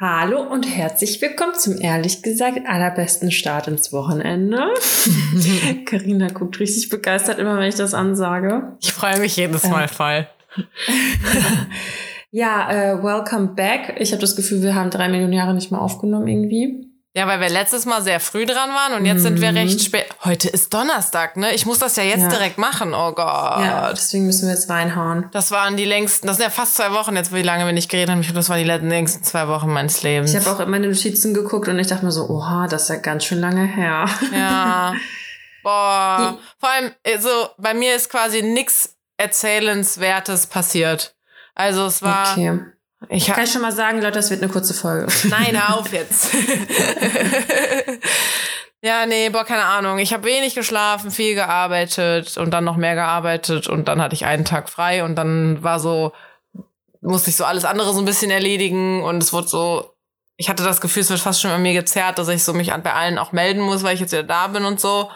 Hallo und herzlich willkommen zum ehrlich gesagt allerbesten Start ins Wochenende. Karina guckt richtig begeistert immer, wenn ich das ansage. Ich freue mich jedes Mal ähm. voll. ja, äh, welcome back. Ich habe das Gefühl, wir haben drei Millionen Jahre nicht mehr aufgenommen irgendwie. Ja, weil wir letztes Mal sehr früh dran waren und jetzt mhm. sind wir mhm. recht spät. Heute ist Donnerstag, ne? Ich muss das ja jetzt ja. direkt machen. Oh Gott. Ja, deswegen müssen wir jetzt reinhauen. Das waren die längsten, das sind ja fast zwei Wochen jetzt, wie lange wir nicht geredet haben. Ich glaube, das waren die längsten zwei Wochen meines Lebens. Ich habe auch in meine Notizen geguckt und ich dachte mir so, oha, das ist ja ganz schön lange her. Ja. Boah. Vor allem, also, bei mir ist quasi nichts Erzählenswertes passiert. Also es war. Okay. Ich kann ich schon mal sagen, Leute, das wird eine kurze Folge. Nein, hör auf jetzt. ja, nee, boah, keine Ahnung. Ich habe wenig geschlafen, viel gearbeitet und dann noch mehr gearbeitet und dann hatte ich einen Tag frei und dann war so, musste ich so alles andere so ein bisschen erledigen und es wurde so, ich hatte das Gefühl, es wird fast schon bei mir gezerrt, dass ich so mich bei allen auch melden muss, weil ich jetzt wieder da bin und so.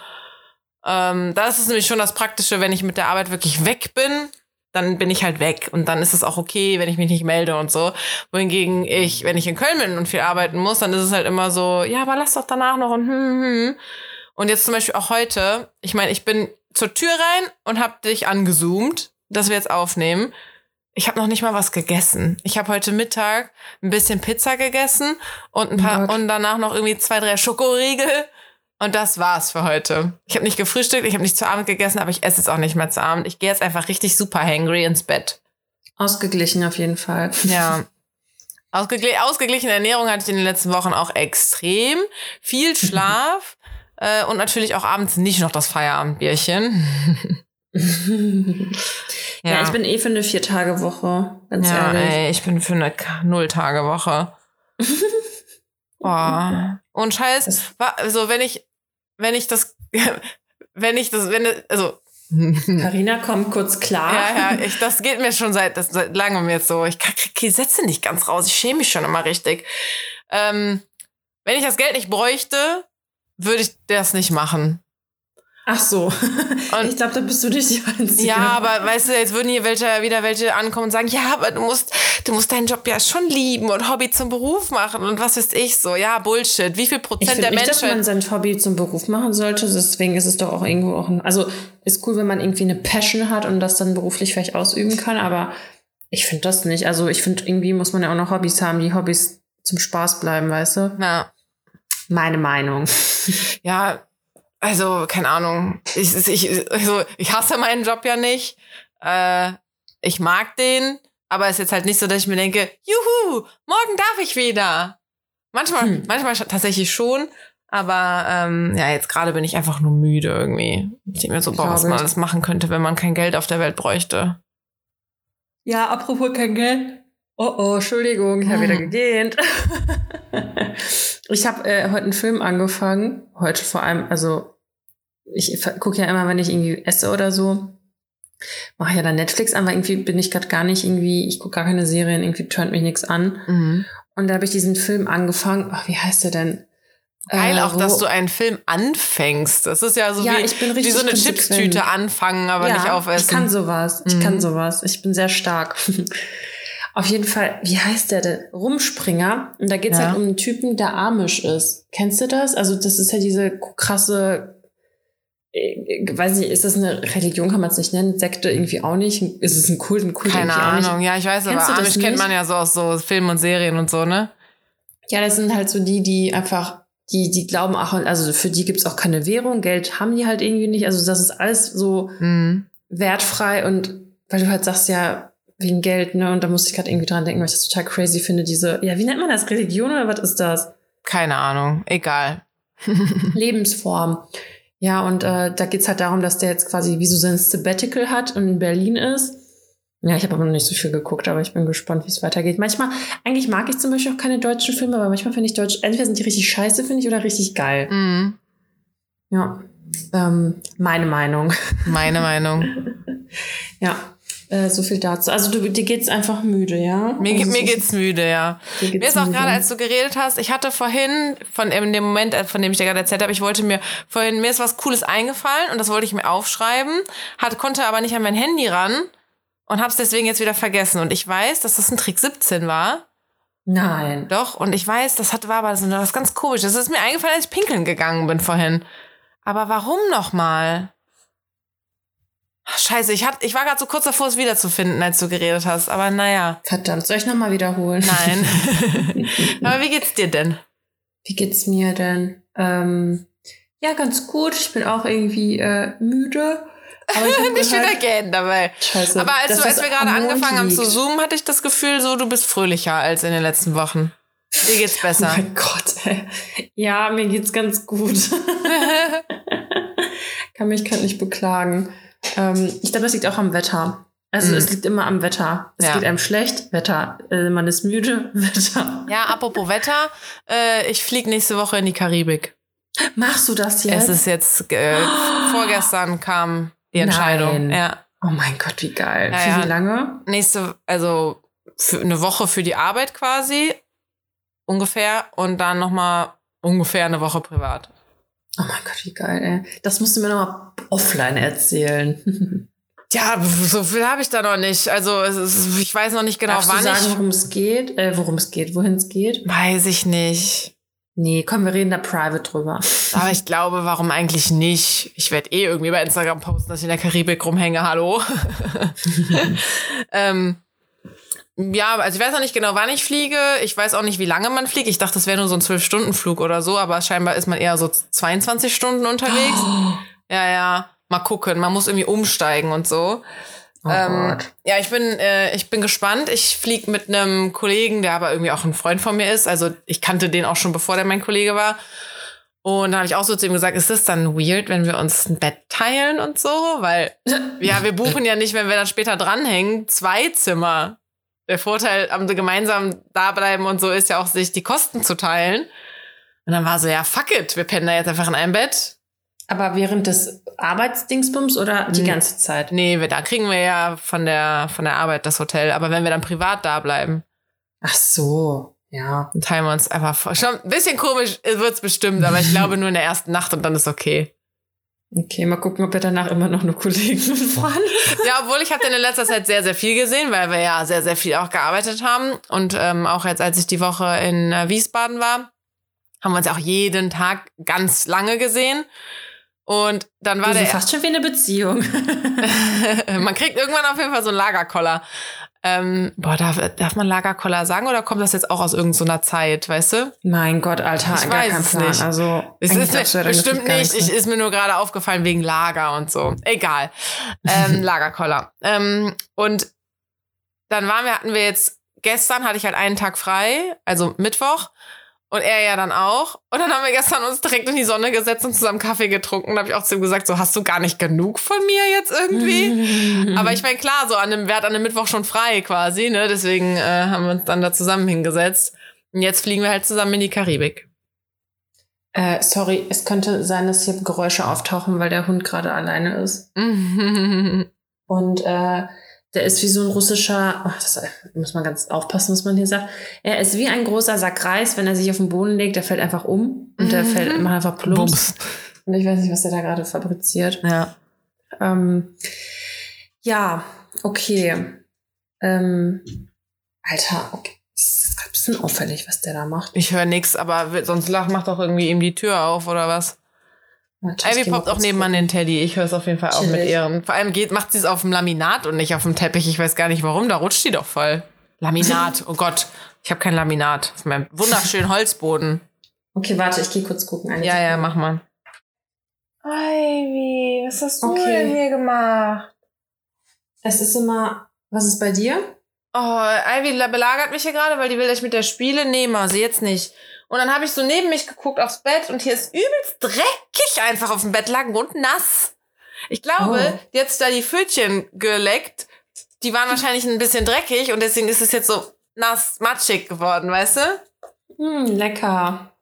Ähm, das ist nämlich schon das Praktische, wenn ich mit der Arbeit wirklich weg bin dann bin ich halt weg und dann ist es auch okay, wenn ich mich nicht melde und so. Wohingegen ich, wenn ich in Köln bin und viel arbeiten muss, dann ist es halt immer so, ja, aber lass doch danach noch und hm, hm. hm. Und jetzt zum Beispiel auch heute, ich meine, ich bin zur Tür rein und hab dich angezoomt, dass wir jetzt aufnehmen. Ich habe noch nicht mal was gegessen. Ich habe heute Mittag ein bisschen Pizza gegessen und ein paar oh und danach noch irgendwie zwei, drei Schokoriegel und das war's für heute. Ich habe nicht gefrühstückt, ich habe nicht zu Abend gegessen, aber ich esse jetzt auch nicht mehr zu Abend. Ich gehe jetzt einfach richtig super hangry ins Bett. Ausgeglichen auf jeden Fall. Ja. Ausgegl ausgeglichene Ernährung hatte ich in den letzten Wochen auch extrem. Viel Schlaf äh, und natürlich auch abends nicht noch das Feierabendbierchen. ja. ja. ich bin eh für eine Vier-Tage-Woche, ganz ja, ehrlich. Ey, ich bin für eine Null-Tage-Woche. oh. Und Scheiß, also wenn ich wenn ich das, wenn ich das, wenn, also. Carina kommt kurz klar. Ja, ja, ich, das geht mir schon seit, das, seit langem jetzt so. Ich kriege die Sätze nicht ganz raus. Ich schäme mich schon immer richtig. Ähm, wenn ich das Geld nicht bräuchte, würde ich das nicht machen. Ach so. Und ich glaube, da bist du nicht die Einzige. Ja, aber weißt du, jetzt würden hier welche, wieder welche ankommen und sagen, ja, aber du musst, du musst deinen Job ja schon lieben und Hobby zum Beruf machen und was weiß ich so. Ja, Bullshit. Wie viel Prozent der nicht, Menschen. dass man sein Hobby zum Beruf machen sollte. Deswegen ist es doch auch irgendwo auch ein, also ist cool, wenn man irgendwie eine Passion hat und das dann beruflich vielleicht ausüben kann, aber ich finde das nicht. Also ich finde, irgendwie muss man ja auch noch Hobbys haben, die Hobbys zum Spaß bleiben, weißt du? Ja. Meine Meinung. Ja, also, keine Ahnung. Ich, ich, also, ich hasse meinen Job ja nicht. Äh, ich mag den, aber es ist jetzt halt nicht so, dass ich mir denke, juhu, morgen darf ich wieder. Manchmal, hm. manchmal tatsächlich schon, aber ähm, ja, jetzt gerade bin ich einfach nur müde irgendwie. Ich denke mir so, boah, was man alles machen könnte, wenn man kein Geld auf der Welt bräuchte. Ja, apropos kein Geld. Oh oh, Entschuldigung, ich habe wieder gegähnt. ich habe äh, heute einen Film angefangen. Heute vor allem, also ich gucke ja immer, wenn ich irgendwie esse oder so, mache ja dann Netflix an, weil irgendwie bin ich gerade gar nicht irgendwie, ich gucke gar keine Serien, irgendwie turnt mich nichts an. Mhm. Und da habe ich diesen Film angefangen. Ach, wie heißt der denn? Geil äh, auch, dass du einen Film anfängst. Das ist ja so ja, wie, wie so eine Chipstüte anfangen, aber ja, nicht aufessen. Ich kann sowas. Ich mhm. kann sowas. Ich bin sehr stark. Auf jeden Fall, wie heißt der denn? Rumspringer. Und da geht's ja. halt um einen Typen, der amisch ist. Kennst du das? Also, das ist ja diese krasse weiß nicht, ist das eine Religion, kann man es nicht nennen, Sekte irgendwie auch nicht, ist es ein Kult, ein Kult Keine Ahnung, ja, ich weiß, Kennst aber Amish kennt man ja so aus so Filmen und Serien und so, ne? Ja, das sind halt so die, die einfach, die, die glauben auch, also für die gibt's auch keine Währung, Geld haben die halt irgendwie nicht, also das ist alles so mhm. wertfrei und weil du halt sagst, ja, wegen Geld, ne, und da muss ich gerade irgendwie dran denken, weil ich das total crazy finde, diese, ja, wie nennt man das, Religion oder was ist das? Keine Ahnung, egal. Lebensform. Ja, und äh, da geht's halt darum, dass der jetzt quasi wie so sein Sabbatical hat und in Berlin ist. Ja, ich habe aber noch nicht so viel geguckt, aber ich bin gespannt, wie es weitergeht. Manchmal, eigentlich mag ich zum Beispiel auch keine deutschen Filme, aber manchmal finde ich Deutsch, entweder sind die richtig scheiße, finde ich, oder richtig geil. Mhm. Ja, ähm, meine Meinung. Meine Meinung. ja. Äh, so viel dazu. Also du, dir geht's einfach müde, ja? Mir, also mir geht's müde, ja. Geht's mir ist auch gerade, als du geredet hast, ich hatte vorhin, von in dem Moment, äh, von dem ich dir gerade erzählt habe, ich wollte mir vorhin, mir ist was Cooles eingefallen und das wollte ich mir aufschreiben, hat, konnte aber nicht an mein Handy ran und hab's deswegen jetzt wieder vergessen. Und ich weiß, dass das ein Trick 17 war. Nein. Doch, und ich weiß, das hat, war aber so was ganz komisches. Das ist mir eingefallen, als ich pinkeln gegangen bin vorhin. Aber warum nochmal? Scheiße, ich, hat, ich war gerade so kurz davor, es wiederzufinden, als du geredet hast. Aber naja. Verdammt, soll ich nochmal wiederholen? Nein. aber wie geht's dir denn? Wie geht's mir denn? Ähm, ja, ganz gut. Ich bin auch irgendwie äh, müde. Aber ich Nicht wieder gähnen dabei. Scheiße. Aber als, du, als wir gerade angefangen haben zu zoomen, hatte ich das Gefühl, so du bist fröhlicher als in den letzten Wochen. Dir geht's besser. Oh mein Gott, ey. Ja, mir geht's ganz gut. Kann mich gerade nicht beklagen. Ähm, ich glaube, das liegt auch am Wetter. Also mm. es liegt immer am Wetter. Es ja. geht einem schlecht, Wetter. Äh, man ist müde, Wetter. Ja, apropos Wetter, äh, ich fliege nächste Woche in die Karibik. Machst du das jetzt? Es ist jetzt, äh, oh. vorgestern kam die Entscheidung. Nein. Ja. Oh mein Gott, wie geil. Ja, für wie lange? Nächste, also eine Woche für die Arbeit quasi ungefähr und dann nochmal ungefähr eine Woche privat. Oh mein Gott, wie geil, ey. Das musst du mir nochmal offline erzählen. ja, so viel habe ich da noch nicht. Also ist, ich weiß noch nicht genau, Darfst wann du sagen, worum es geht? Äh, worum es geht, wohin es geht? Weiß ich nicht. Nee, komm, wir reden da private drüber. Aber ich glaube, warum eigentlich nicht? Ich werde eh irgendwie bei Instagram posten, dass ich in der Karibik rumhänge. Hallo. ähm, ja, also ich weiß noch nicht genau, wann ich fliege. Ich weiß auch nicht, wie lange man fliegt. Ich dachte, das wäre nur so ein Zwölf-Stunden-Flug oder so, aber scheinbar ist man eher so 22 Stunden unterwegs. Oh. Ja, ja. Mal gucken. Man muss irgendwie umsteigen und so. Oh ähm, ja, ich bin, äh, ich bin gespannt. Ich fliege mit einem Kollegen, der aber irgendwie auch ein Freund von mir ist. Also ich kannte den auch schon, bevor der mein Kollege war. Und da habe ich auch so zu ihm gesagt, ist das dann weird, wenn wir uns ein Bett teilen und so? Weil, ja, wir buchen ja nicht, wenn wir dann später dranhängen, zwei Zimmer der Vorteil am gemeinsam da bleiben und so ist ja auch, sich die Kosten zu teilen. Und dann war so, ja, fuck it, wir pennen da jetzt einfach in einem Bett. Aber während des Arbeitsdingsbums oder die ganze Zeit? Nee, da kriegen wir ja von der, von der Arbeit das Hotel. Aber wenn wir dann privat da bleiben. Ach so, ja. Dann teilen wir uns einfach vor. Schon ein bisschen komisch wird's bestimmt, aber ich glaube nur in der ersten Nacht und dann ist okay. Okay, mal gucken, ob wir danach immer noch eine Kollegen fahren. ja, obwohl ich habe in letzter Zeit sehr, sehr viel gesehen, weil wir ja sehr, sehr viel auch gearbeitet haben. Und ähm, auch jetzt, als ich die Woche in äh, Wiesbaden war, haben wir uns auch jeden Tag ganz lange gesehen. Und dann war der. fast schon wie eine Beziehung. man kriegt irgendwann auf jeden Fall so einen Lagerkoller. Ähm, boah, darf, darf man Lagerkoller sagen oder kommt das jetzt auch aus irgendeiner so Zeit, weißt du? Mein Gott, Alter, ich gar kein Plan. Nicht. Also, es ist nicht, bestimmt nicht. Ich, ist mir nur gerade aufgefallen wegen Lager und so. Egal. Ähm, Lagerkoller. Ähm, und dann waren wir, hatten wir jetzt, gestern hatte ich halt einen Tag frei, also Mittwoch. Und er ja dann auch. Und dann haben wir gestern uns direkt in die Sonne gesetzt und zusammen Kaffee getrunken. Da habe ich auch zu ihm gesagt, so hast du gar nicht genug von mir jetzt irgendwie. Aber ich meine, klar, so an dem Wert an dem Mittwoch schon frei quasi, ne? Deswegen äh, haben wir uns dann da zusammen hingesetzt. Und jetzt fliegen wir halt zusammen in die Karibik. Äh, sorry, es könnte sein, dass hier Geräusche auftauchen, weil der Hund gerade alleine ist. und äh, der ist wie so ein russischer, oh, das muss man ganz aufpassen, was man hier sagt. Er ist wie ein großer Sack Reis, wenn er sich auf den Boden legt, der fällt einfach um und der mhm. fällt immer einfach plumps. Bums. Und ich weiß nicht, was der da gerade fabriziert. Ja. Ähm, ja, okay. Ähm, Alter, okay. Das ist gerade ein bisschen auffällig, was der da macht. Ich höre nichts, aber sonst macht doch irgendwie ihm die Tür auf oder was? Ivy poppt auch nebenan den Teddy. Ich höre es auf jeden Fall auch mit ihren. Vor allem geht, macht sie es auf dem Laminat und nicht auf dem Teppich. Ich weiß gar nicht warum. Da rutscht die doch voll. Laminat. Oh Gott. Ich habe kein Laminat auf meinem wunderschönen Holzboden. Okay, warte, ich gehe kurz gucken. ja, ja, mach mal. Ivy, was hast du okay. denn hier gemacht? Es ist immer. Was ist bei dir? Oh, Ivy belagert mich hier gerade, weil die will, dass ich mit der spiele. Nee, mal, sie jetzt nicht. Und dann habe ich so neben mich geguckt aufs Bett und hier ist übelst dreckig einfach auf dem Bett lagen und nass. Ich glaube, oh. jetzt da die Pfötchen geleckt, die waren wahrscheinlich ein bisschen dreckig und deswegen ist es jetzt so nass, matschig geworden, weißt du? Hm, lecker.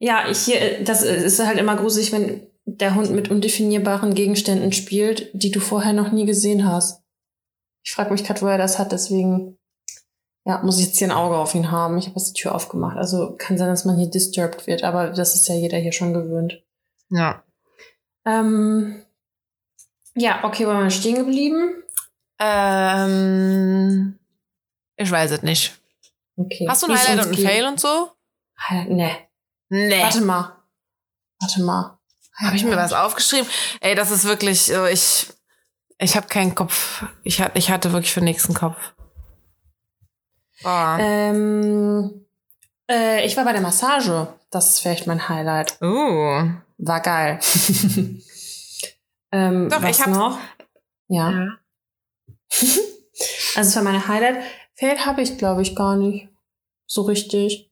Ja, ich hier, das ist halt immer gruselig, wenn der Hund mit undefinierbaren Gegenständen spielt, die du vorher noch nie gesehen hast. Ich frage mich gerade, wo er das hat, deswegen ja, muss ich jetzt hier ein Auge auf ihn haben. Ich habe jetzt die Tür aufgemacht. Also kann sein, dass man hier disturbed wird, aber das ist ja jeder hier schon gewöhnt. Ja. Ähm, ja, okay, waren wir stehen geblieben? Ähm, ich weiß es nicht. Okay. Hast du ein Highlight und ein. Fail und so? Nee. Nee. Warte mal. Warte mal. Habe ich mir was aufgeschrieben? Ey, das ist wirklich ich, ich habe keinen Kopf. Ich, ich hatte wirklich für nichts einen Kopf. Boah. Ähm, äh, ich war bei der Massage. Das ist vielleicht mein Highlight. Uh. War geil. ähm, Doch, was ich hab- noch? Ja. Ja. Also es war meine Highlight. Fail habe ich, glaube ich, gar nicht. So richtig.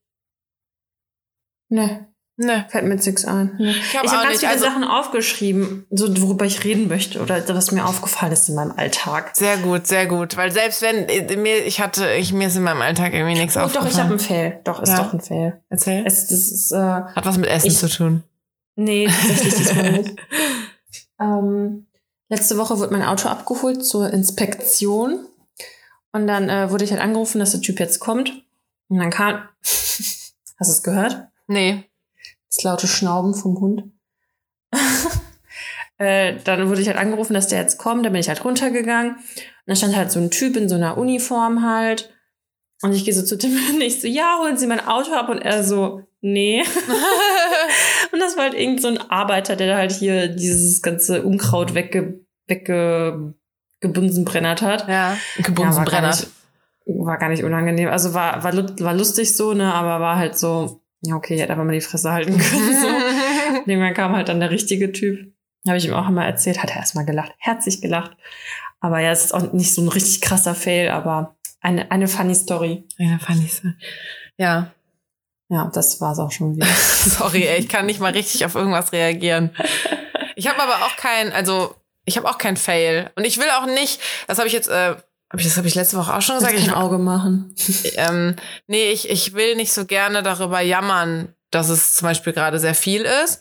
Ne, Ne. fällt mir jetzt nichts ein. Nee. Ich habe habe ganz nicht. viele Also, Sachen aufgeschrieben, so worüber ich reden möchte oder was mir aufgefallen ist in meinem Alltag. sehr gut, sehr gut. Weil selbst wenn äh, mir, ich hatte, ich, mir ist in meinem Alltag irgendwie nichts Oh, doch, aufgefallen. ich habe einen Fail. Doch, ist Ja. doch ein Fail. Erzähl. Es, das ist, äh, Hat was mit Essen Ich- zu tun. nee, tatsächlich diesmal nicht. Ähm, letzte Woche wurde mein Auto abgeholt zur Inspektion. Und dann äh, wurde ich halt angerufen, dass der Typ jetzt kommt. Und dann kam. Hast du es gehört? Nee. Das laute Schnauben vom Hund. äh, dann wurde ich halt angerufen, dass der jetzt kommt. Dann bin ich halt runtergegangen. Und dann stand halt so ein Typ in so einer Uniform halt. Und ich gehe so zu dem und ich so, ja, holen Sie mein Auto ab. Und er so, nee. Und das war halt irgend so ein Arbeiter, der da halt hier dieses ganze Unkraut wegge, wegge, gebunsenbrennert hat. ja. Ja, war, gar nicht, war gar nicht unangenehm. Also war, war, war lustig so, ne, aber war halt so, ja, okay, ich hätte einfach mal die Fresse halten können. So. Irgendwann kam halt dann der richtige Typ. Habe ich ihm auch immer erzählt, hat er erstmal gelacht, herzlich gelacht. Aber ja, es ist auch nicht so ein richtig krasser Fail, aber eine, eine funny Story. fand ich so. Ja. Ja, das war's auch schon wieder. Sorry, ey, ich kann nicht mal richtig auf irgendwas reagieren. Ich habe aber auch kein, also ich habe auch kein Fail und ich will auch nicht. Das habe ich jetzt, äh, hab ich das habe ich letzte Woche auch schon gesagt. ich Ich, kein Auge machen. ähm, nee, ich ich will nicht so gerne darüber jammern, dass es zum Beispiel gerade sehr viel ist.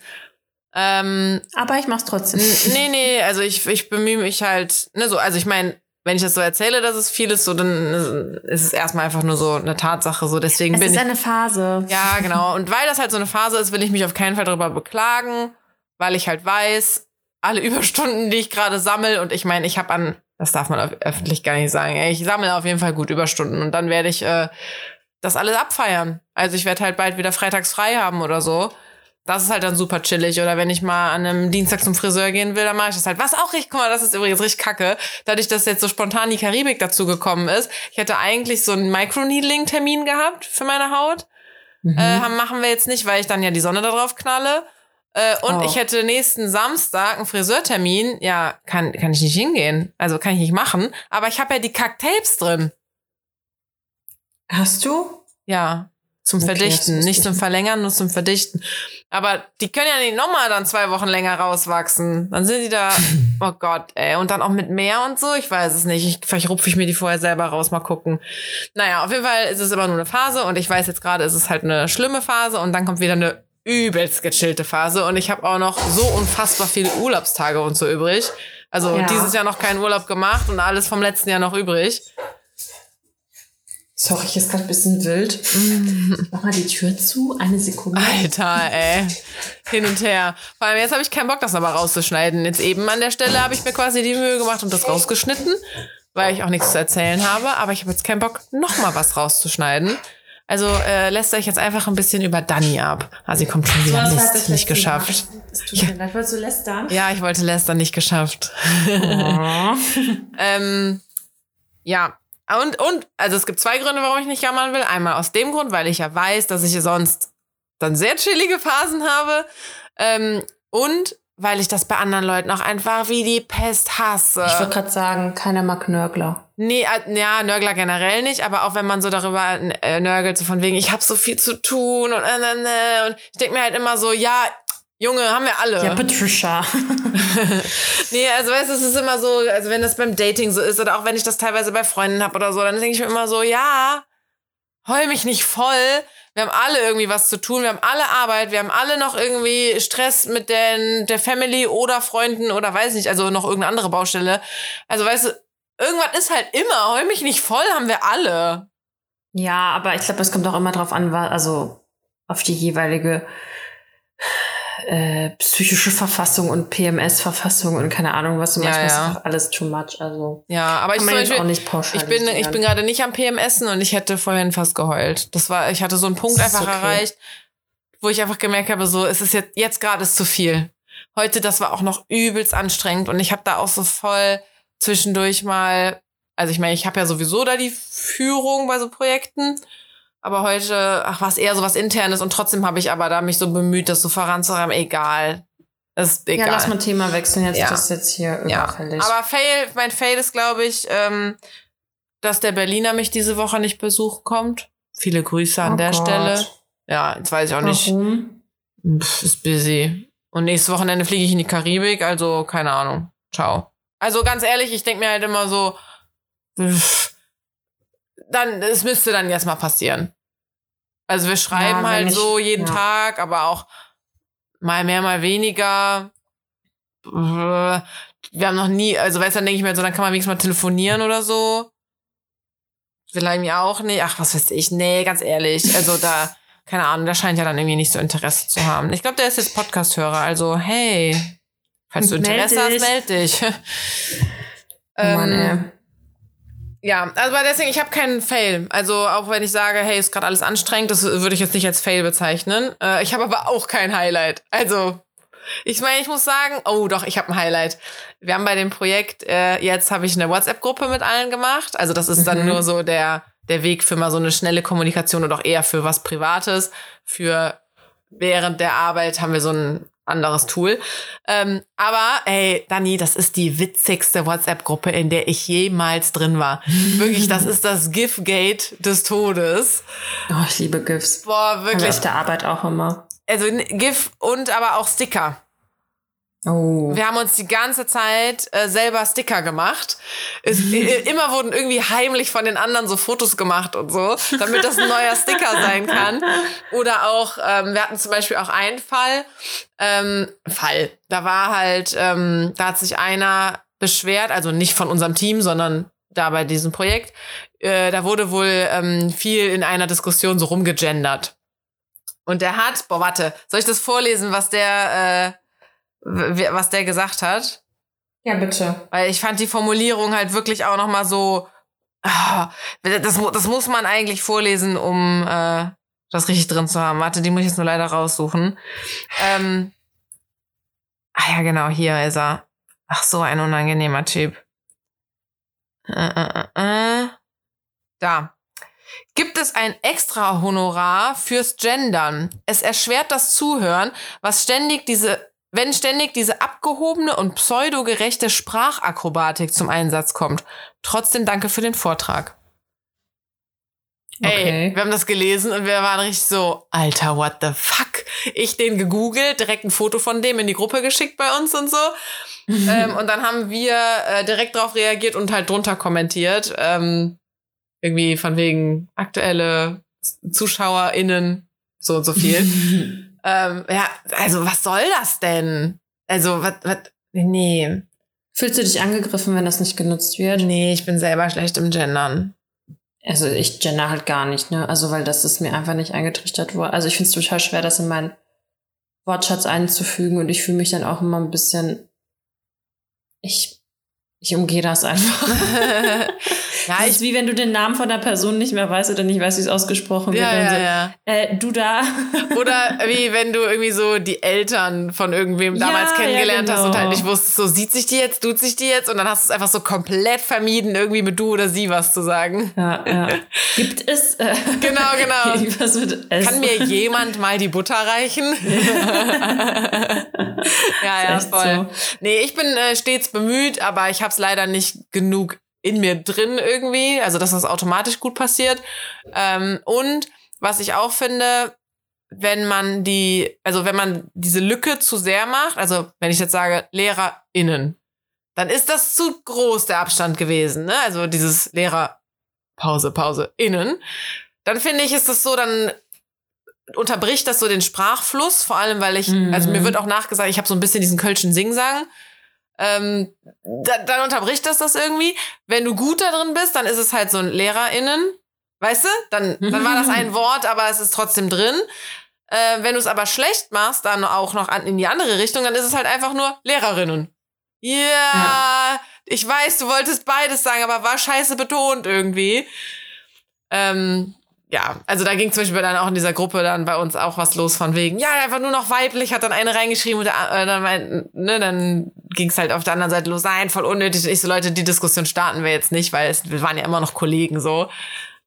Ähm, Aber ich mach's trotzdem. Nee, nee, also ich, ich bemühe mich halt, ne, so, also ich meine, wenn ich das so erzähle, dass es viel ist, so, dann ist es erstmal einfach nur so eine Tatsache, so, deswegen Es bin ist ich. eine Phase. Ja, genau. Und weil das halt so eine Phase ist, will ich mich auf keinen Fall darüber beklagen, weil ich halt weiß, alle Überstunden, die ich gerade sammle, und ich meine, ich habe an, das darf man öf- öffentlich gar nicht sagen, ich sammle auf jeden Fall gut Überstunden und dann werde ich äh, das alles abfeiern. Also ich werde halt bald wieder freitags frei haben oder so. Das ist halt dann super chillig. Oder wenn ich mal an einem Dienstag zum Friseur gehen will, dann mache ich das halt. Was auch richtig, guck mal, das ist übrigens richtig kacke. Dadurch, dass jetzt so spontan die Karibik dazu gekommen ist. Ich hätte eigentlich so einen Microneedling-Termin gehabt für meine Haut. Mhm. Äh, machen wir jetzt nicht, weil ich dann ja die Sonne da drauf knalle. Äh, und Oh. ich hätte nächsten Samstag einen Friseurtermin. Ja, kann, kann ich nicht hingehen. Also kann ich nicht machen. Aber ich habe ja die Kacktapes drin. Hast du? Ja, zum Okay, Verdichten. Nicht ich zum. Verlängern, nur zum Verdichten. Aber die können ja nicht nochmal dann zwei Wochen länger rauswachsen. Dann sind die da, oh Gott, ey. Und dann auch mit mehr und so. Ich weiß es nicht. Ich, vielleicht rupfe ich mir die vorher selber raus, mal gucken. Naja, auf jeden Fall ist es immer nur eine Phase. Und ich weiß jetzt gerade, ist es halt eine schlimme Phase. Und dann kommt wieder eine übelst gechillte Phase. Und ich habe auch noch so unfassbar viele Urlaubstage und so übrig. Also Ja. dieses Jahr noch keinen Urlaub gemacht und alles vom letzten Jahr noch übrig. Sorry, ich ist gerade ein bisschen wild. Mach mal die Tür zu. Eine Sekunde. Alter, ey. Hin und her. Vor allem jetzt habe ich keinen Bock, das aber rauszuschneiden. Jetzt eben an der Stelle habe ich mir quasi die Mühe gemacht und das rausgeschnitten, weil ich auch nichts zu erzählen habe. Aber ich habe jetzt keinen Bock, noch mal was rauszuschneiden. Also äh, lässt euch jetzt einfach ein bisschen über Dani ab. Ah, sie kommt schon wieder. Mist, nicht geschafft. Es tut mir leid, wolltest du lästern? Ja, ich wollte Lester nicht geschafft. Oh. Ähm, ja. Und, und, also es gibt zwei Gründe, warum ich nicht jammern will. Einmal aus dem Grund, weil ich ja weiß, dass ich sonst dann sehr chillige Phasen habe. Ähm, und weil ich das bei anderen Leuten auch einfach wie die Pest hasse. Ich wollte gerade sagen, keiner mag Nörgler. Nee, äh, ja, Nörgler generell nicht, aber auch wenn man so darüber äh, nörgelt, so von wegen, ich habe so viel zu tun und, äh, äh, und ich denke mir halt immer so, ja, Junge, haben wir alle. Ja, Patricia. Nee, also weißt du, es ist immer so, also wenn das beim Dating so ist oder auch wenn ich das teilweise bei Freunden habe oder so, dann denke ich mir immer so, ja, heul mich nicht voll. Wir haben alle irgendwie was zu tun, wir haben alle Arbeit, wir haben alle noch irgendwie Stress mit den, der Family oder Freunden oder weiß nicht, also noch irgendeine andere Baustelle. Also weißt du, irgendwas ist halt immer, heul mich nicht voll, haben wir alle. Ja, aber ich glaube, es kommt auch immer drauf an, also auf die jeweilige äh, psychische Verfassung und PMS-Verfassung und keine Ahnung was. Und Ja, manchmal ja. ist einfach alles too much. Also Ja, aber ich, Beispiel, auch nicht ich bin, ich bin gerade nicht am PMSen und ich hätte vorhin fast geheult. Das war, ich hatte so einen Punkt Das einfach okay. erreicht, wo ich einfach gemerkt habe, so, es ist jetzt, jetzt gerade ist zu viel. Heute, das war auch noch übelst anstrengend und ich habe da auch so voll zwischendurch mal, also ich meine, ich habe ja sowieso da die Führung bei so Projekten, aber heute, ach, war es eher so was Internes und trotzdem habe ich aber da mich so bemüht, das so voranzureiben, egal. Das ist egal. ja, lass mal Thema wechseln. Jetzt Ja. das ist jetzt hier Ja, überfällig. aber Fail, mein Fail ist, glaube ich, ähm, dass der Berliner mich diese Woche nicht besuchen kommt. Viele Grüße an Oh der Gott. Stelle. Ja, jetzt weiß ich auch nicht. Warum? Pff, ist busy. Und nächstes Wochenende fliege ich in die Karibik, also keine Ahnung. Ciao. Also ganz ehrlich, ich denke mir halt immer so, pff, dann, es müsste dann jetzt mal passieren. Also wir schreiben wenn halt ich- so jeden ja. Tag, aber auch mal mehr, mal weniger. Wir haben noch nie, also weißt du, dann denke ich mir so, dann kann man wenigstens mal telefonieren oder so. Will irgendwie auch nicht. Ach, was weiß ich. Nee, ganz ehrlich. Also da, keine Ahnung, der scheint ja dann irgendwie nicht so Interesse zu haben. Ich glaube, der ist jetzt Podcast-Hörer, also hey, falls du Meld Interesse hast, dich. meld dich. Oh Mann. Ähm, ja, also aber deswegen, ich habe keinen Fail. Also auch wenn ich sage, hey, ist gerade alles anstrengend, das würde ich jetzt nicht als Fail bezeichnen. Äh, ich habe aber auch kein Highlight. Also ich meine, ich muss sagen, oh doch, ich habe ein Highlight. Wir haben bei dem Projekt, äh, jetzt habe ich eine WhatsApp-Gruppe mit allen gemacht. Also das ist dann Mhm. nur so der, der Weg für mal so eine schnelle Kommunikation und auch eher für was Privates. Für während der Arbeit haben wir so ein anderes Tool. Ähm, aber ey, Dani, das ist die witzigste WhatsApp-Gruppe, in der ich jemals drin war. Wirklich, das ist das GIF-Gate des Todes. Oh, ich liebe GIFs. Boah, Wirklich. Auf der Arbeit auch immer. Also GIF und aber auch Sticker. Oh. Wir haben uns die ganze Zeit äh, selber Sticker gemacht. Es, äh, immer wurden irgendwie heimlich von den anderen so Fotos gemacht und so, damit das ein neuer Sticker sein kann. Oder auch, ähm, wir hatten zum Beispiel auch einen Fall, ähm, Fall, da war halt, ähm, da hat sich einer beschwert, also nicht von unserem Team, sondern da bei diesem Projekt, äh, da wurde wohl ähm, viel in einer Diskussion so rumgegendert. Und der hat, boah, warte, soll ich das vorlesen, was der, äh, was der gesagt hat? Ja, bitte. Weil ich fand die Formulierung halt wirklich auch noch mal so, ah, das, das muss man eigentlich vorlesen, um äh, das richtig drin zu haben. Warte, die muss ich jetzt nur leider raussuchen. Ähm, ah ja, genau, hier ist er. Ach, so ein unangenehmer Typ. Äh, äh, äh, äh. Da. Gibt es ein extra Honorar fürs Gendern? Es erschwert das Zuhören, was ständig diese, wenn ständig diese abgehobene und pseudogerechte Sprachakrobatik zum Einsatz kommt. Trotzdem danke für den Vortrag. Okay. Ey, wir haben das gelesen und wir waren richtig so, Alter, what the fuck? Ich den gegoogelt, direkt ein Foto von dem in die Gruppe geschickt bei uns und so. ähm, und dann haben wir äh, direkt darauf reagiert und halt drunter kommentiert. Ähm, irgendwie von wegen aktuelle ZuschauerInnen, so und so viel. ähm, ja, also was soll das denn? Also, was, was, nee. Fühlst du dich angegriffen, wenn das nicht genutzt wird? Nee, ich bin selber schlecht im Gendern. Also ich gender halt gar nicht, ne? Also weil das ist mir einfach nicht eingetrichtert worden. Also ich finde es total schwer, das in meinen Wortschatz einzufügen und ich fühle mich dann auch immer ein bisschen. Ich, ich umgehe das einfach. ja, das ist wie wenn du den Namen von der Person nicht mehr weißt oder nicht weißt, wie es ausgesprochen wird. ja, ja, so, ja. Äh, du da. Oder wie wenn du irgendwie so die Eltern von irgendwem damals Ja, kennengelernt ja, hast und genau. halt nicht wusstest, so sieht sich die jetzt, tut sich die jetzt und dann hast du es einfach so komplett vermieden, irgendwie mit du oder sie was zu sagen. ja, ja. Gibt es. Äh, Genau, genau. Irgendwas mit S. Kann mir jemand mal die Butter reichen? ja, ja, voll. Nee, ich bin äh, stets bemüht, aber ich habe es leider nicht genug in mir drin irgendwie, also dass das automatisch gut passiert. Ähm, und was ich auch finde, wenn man die, also wenn man diese Lücke zu sehr macht, also wenn ich jetzt sage LehrerInnen, dann ist das zu groß der Abstand gewesen, ne? Also dieses Lehrer Pause, Pause, innen. Dann finde ich, ist das so, dann unterbricht das so den Sprachfluss, vor allem, weil ich, Mhm. also mir wird auch nachgesagt, ich habe so ein bisschen diesen kölschen Singsang. Ähm, da, dann unterbricht das das irgendwie. Wenn du gut da drin bist, dann ist es halt so ein LehrerInnen, weißt du? Dann, dann war das ein Wort, aber es ist trotzdem drin. Äh, wenn du es aber schlecht machst, dann auch noch an, in die andere Richtung, dann ist es halt einfach nur Lehrerinnen. Yeah, ja, ich weiß, du wolltest beides sagen, aber war scheiße betont irgendwie. Ähm, ja, also da ging zum Beispiel dann auch in dieser Gruppe dann bei uns auch was los von wegen, ja, einfach nur noch weiblich, hat dann eine reingeschrieben und der, äh, dann, ne, dann ging es halt auf der anderen Seite los, nein, voll unnötig. Ich so, Leute, die Diskussion starten wir jetzt nicht, weil es, wir waren ja immer noch Kollegen so.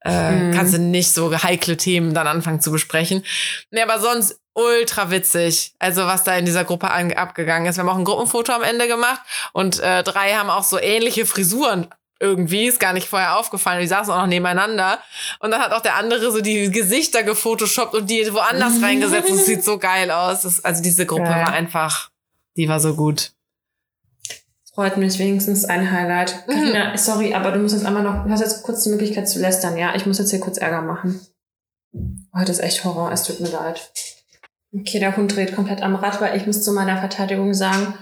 Äh, mhm. Kannst du nicht so heikle Themen dann anfangen zu besprechen. Nee, aber sonst ultra witzig. Also was da in dieser Gruppe abgegangen ist. Wir haben auch ein Gruppenfoto am Ende gemacht und äh, drei haben auch so ähnliche Frisuren irgendwie, ist gar nicht vorher aufgefallen. Die saßen auch noch nebeneinander. Und dann hat auch der andere so die Gesichter gefotoshoppt und die woanders reingesetzt. Das sieht so geil aus. Das, also diese Gruppe ja. war einfach, die war so gut. Freut mich wenigstens ein Highlight. Mhm. sorry, aber du musst jetzt einmal noch, du hast jetzt kurz die Möglichkeit zu lästern, ja? Ich muss jetzt hier kurz Ärger machen. Heute ist echt Horror, es tut mir leid. Okay, der Hund dreht komplett am Rad, weil ich muss zu meiner Verteidigung sagen,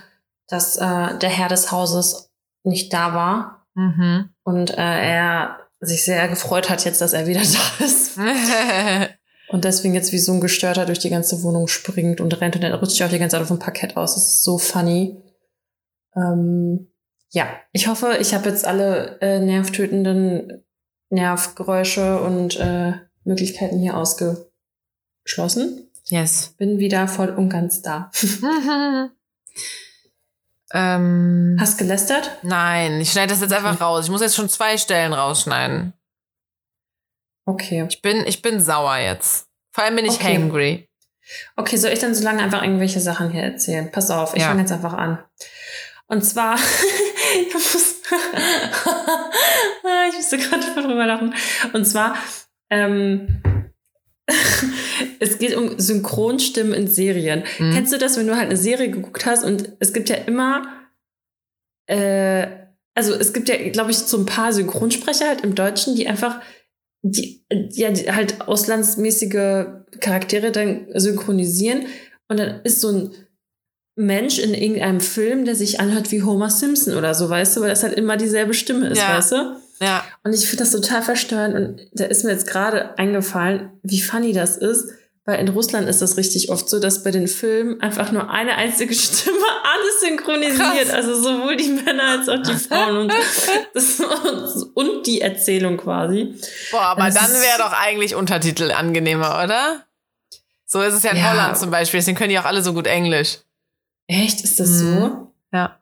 dass äh, der Herr des Hauses nicht da war Mhm. Und äh, er sich sehr gefreut hat jetzt, dass er wieder da ist. und deswegen jetzt wie so ein Gestörter durch die ganze Wohnung springt und rennt und dann rutscht sich auch die ganze Zeit auf dem Parkett aus. Das ist so funny. Ähm, ja, ich hoffe, ich habe jetzt alle äh, nervtötenden Nervgeräusche und äh, Möglichkeiten hier ausgeschlossen. Yes. Bin wieder voll und ganz da. Ähm, Hast gelästert? Nein, ich schneide das jetzt einfach raus. Ich muss jetzt schon zwei Stellen rausschneiden. Okay. Ich bin, ich bin sauer jetzt. Vor allem bin ich okay. hangry. Okay, soll ich dann so lange einfach irgendwelche Sachen hier erzählen? Pass auf, ich ja. fange jetzt einfach an. Und zwar, ich, muss, ich musste gerade drüber lachen. Und zwar, ähm, es geht um Synchronstimmen in Serien. Mhm. Kennst du das, wenn du halt eine Serie geguckt hast und es gibt ja immer, äh, also es gibt ja, glaube ich, so ein paar Synchronsprecher halt im Deutschen, die einfach, die, ja, die halt auslandsmäßige Charaktere dann synchronisieren und dann ist so ein Mensch in irgendeinem Film, der sich anhört wie Homer Simpson oder so, weißt du, weil das halt immer dieselbe Stimme ist, ja. weißt du? Ja. Und ich finde das total verstörend und da ist mir jetzt gerade eingefallen, wie funny das ist, weil in Russland ist das richtig oft so, dass bei den Filmen einfach nur eine einzige Stimme alles synchronisiert. Krass. Also sowohl die Männer als auch die Frauen und, das, und die Erzählung quasi. Boah, aber das dann wäre doch eigentlich Untertitel angenehmer, oder? So ist es ja in ja. Holland zum Beispiel, deswegen können die auch alle so gut Englisch. Echt? Ist das mhm. so? Ja.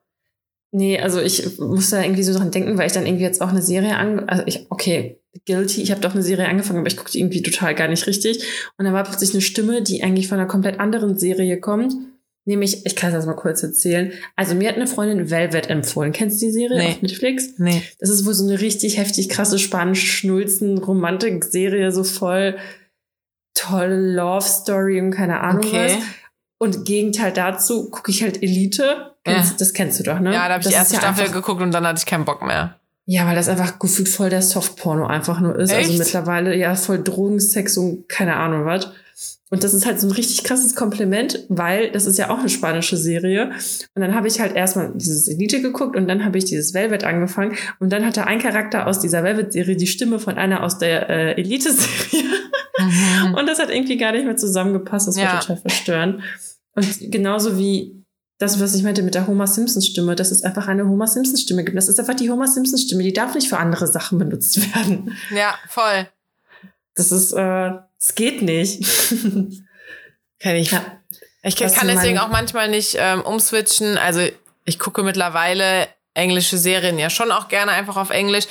Nee, also ich muss da irgendwie so dran denken, weil ich dann irgendwie jetzt auch eine Serie an, also ich, okay, guilty, ich habe doch eine Serie angefangen, aber ich gucke die irgendwie total gar nicht richtig. Und dann war plötzlich eine Stimme, die eigentlich von einer komplett anderen Serie kommt. Nämlich, ich kann es mal kurz erzählen. Also mir hat eine Freundin Velvet empfohlen. Kennst du die Serie nee. auf Netflix? Nee. Das ist wohl so eine richtig heftig krasse spanisch schnulzen Romantik-Serie, so voll tolle Love Story und keine Ahnung okay. was. Und Gegenteil dazu gucke ich halt Elite. Kennst, ja. Das kennst du doch, ne? Ja, da habe ich die erste ja Staffel geguckt und dann hatte ich keinen Bock mehr. Ja, weil das einfach gefühlt voll der Softporno einfach nur ist. Also Echt? Also mittlerweile ja voll Drogensex und keine Ahnung was. Und das ist halt so ein richtig krasses Kompliment, weil das ist ja auch eine spanische Serie. Und dann habe ich halt erstmal dieses Elite geguckt und dann habe ich dieses Velvet angefangen. Und dann hatte ein Charakter aus dieser Velvet-Serie die Stimme von einer aus der äh, Elite-Serie. Mhm. Und das hat irgendwie gar nicht mehr zusammengepasst. Das war ja. total verstörend. Und genauso wie das, was ich meinte mit der Homer Simpson Stimme, dass es einfach eine Homer Simpson Stimme gibt. Das ist einfach die Homer Simpson Stimme, die darf nicht für andere Sachen benutzt werden. Ja, voll. Das ist, äh, es geht nicht. Kann ich. Ja. Ich kann, kann deswegen auch manchmal nicht ähm, umswitchen. Also ich gucke mittlerweile englische Serien ja schon auch gerne einfach auf Englisch.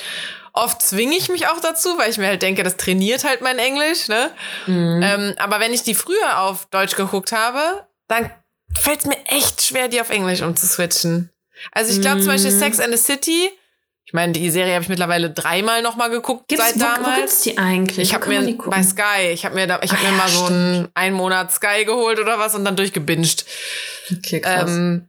Oft zwinge ich mich auch dazu, weil ich mir halt denke, das trainiert halt mein Englisch. Ne? Mhm. Ähm, aber wenn ich die früher auf Deutsch geguckt habe, dann fällt es mir echt schwer, die auf Englisch umzuswitchen. Also ich glaube mm. zum Beispiel Sex and the City. Ich meine, die Serie habe ich mittlerweile dreimal noch mal geguckt gibt's, seit damals. Wo, wo gibt's die eigentlich? Ich habe mir bei Sky, ich habe mir da, ich habe mir ja, mal so einen, einen Monat Sky geholt oder was und dann durchgebinged. Okay, krass. Ähm,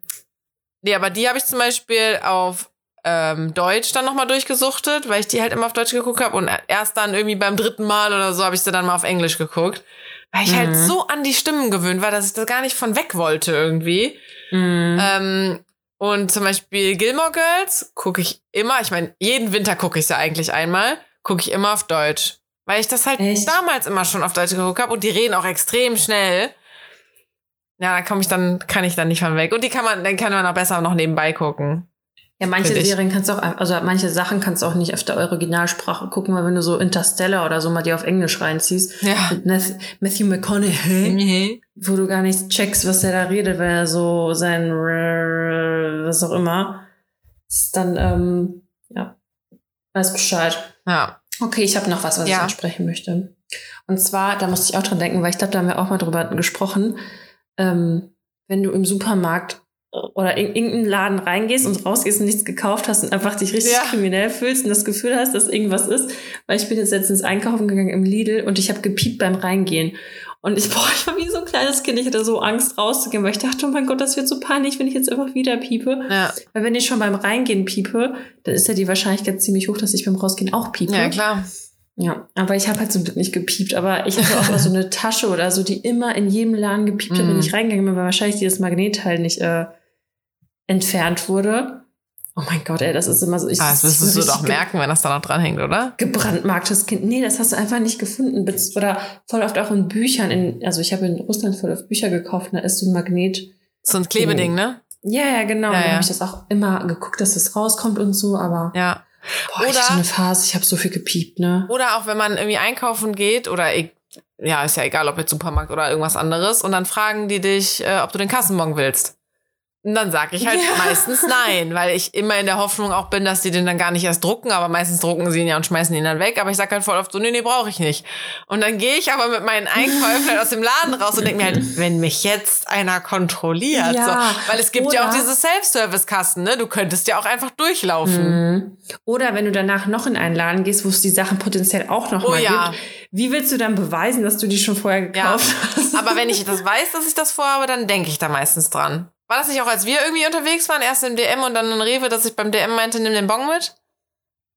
nee, aber die habe ich zum Beispiel auf ähm, Deutsch dann noch mal durchgesuchtet, weil ich die halt immer auf Deutsch geguckt habe und erst dann irgendwie beim dritten Mal oder so habe ich sie dann mal auf Englisch geguckt. Weil ich halt mhm. halt so an die Stimmen gewöhnt war, dass ich da gar nicht von weg wollte irgendwie. Mhm. Ähm, und zum Beispiel Gilmore Girls gucke ich immer, ich meine, jeden Winter gucke ich ja eigentlich einmal, gucke ich immer auf Deutsch. Weil ich das halt Echt? damals immer schon auf Deutsch geguckt habe und die reden auch extrem schnell. Ja, da komme ich dann, kann ich dann nicht von weg. Und die kann man, dann kann man auch besser noch nebenbei gucken. Ja, manche ich. Serien kannst du auch, also manche Sachen kannst du auch nicht auf der Originalsprache gucken, weil wenn du so Interstellar oder so mal die auf Englisch reinziehst, Ja. mit Matthew, McConaughey, wo du gar nicht checkst, was der da redet, wenn er so sein was auch immer, ist dann, ähm, ja, weiß Bescheid. Ja. Okay, ich habe noch was, was ich Ja. ansprechen möchte. Und zwar, da musste ich auch dran denken, weil ich glaube, da haben wir auch mal drüber gesprochen, ähm, wenn du im Supermarkt oder in irgendeinen Laden reingehst und rausgehst und nichts gekauft hast und einfach dich richtig Ja. kriminell fühlst und das Gefühl hast, dass irgendwas ist. Weil ich bin jetzt letztens einkaufen gegangen im Lidl und ich habe gepiept beim Reingehen. Und ich, boah, ich war wie so ein kleines Kind. Ich hatte so Angst rauszugehen, weil ich dachte, oh mein Gott, das wird so peinlich, wenn ich jetzt einfach wieder piepe. Ja. Weil wenn ich schon beim Reingehen piepe, dann ist ja die Wahrscheinlichkeit ziemlich hoch, dass ich beim Rausgehen auch piepe. Ja, klar. Ja, aber ich habe halt zum Glück nicht gepiept. Aber ich hatte auch mal so eine Tasche oder so, die immer in jedem Laden gepiept hat, wenn Mhm. ich reingegangen bin, weil wahrscheinlich dieses Magnetteil nicht äh, entfernt wurde. Oh mein Gott, ey, das ist immer so. Ich, Ah, das ich müsstest bin du doch merken, wenn das da noch dranhängt, oder? Gebrandmarktes Kind. Nee, das hast du einfach nicht gefunden. Oder voll oft auch in Büchern. In, also ich habe in Russland voll oft Bücher gekauft und da ist so ein Magnet. So ein Klebeding, ne? Ja, ja, genau. Ja, Und da ja. habe ich das auch immer geguckt, dass das rauskommt und so, aber Ja. boah, ich Oder- hatte eine Phase, ich habe so viel gepiept, ne? Oder auch wenn man irgendwie einkaufen geht oder e- ja, ist ja egal, ob jetzt Supermarkt oder irgendwas anderes und dann fragen die dich, äh, ob du den Kassenbon willst. Und dann sag ich halt Ja. meistens nein, weil ich immer in der Hoffnung auch bin, dass die den dann gar nicht erst drucken, aber meistens drucken sie ihn ja und schmeißen ihn dann weg. Aber ich sag halt voll oft so, nee, nee, brauche ich nicht. Und dann gehe ich aber mit meinen Einkäufen halt aus dem Laden raus und denke mir halt, wenn mich jetzt einer kontrolliert. Ja. So. Weil es gibt ja auch Oder- diese Self-Service-Kassen, ne? Du könntest ja auch einfach durchlaufen. Mhm. Oder wenn du danach noch in einen Laden gehst, wo es die Sachen potenziell auch noch Oh mal ja. gibt, wie willst du dann beweisen, dass du die schon vorher Ja, gekauft hast? aber wenn ich das weiß, dass ich das vorhabe, dann denke ich da meistens dran. War das nicht auch, als wir irgendwie unterwegs waren, erst im DM und dann in Rewe, dass ich beim DM meinte, nimm den Bon mit?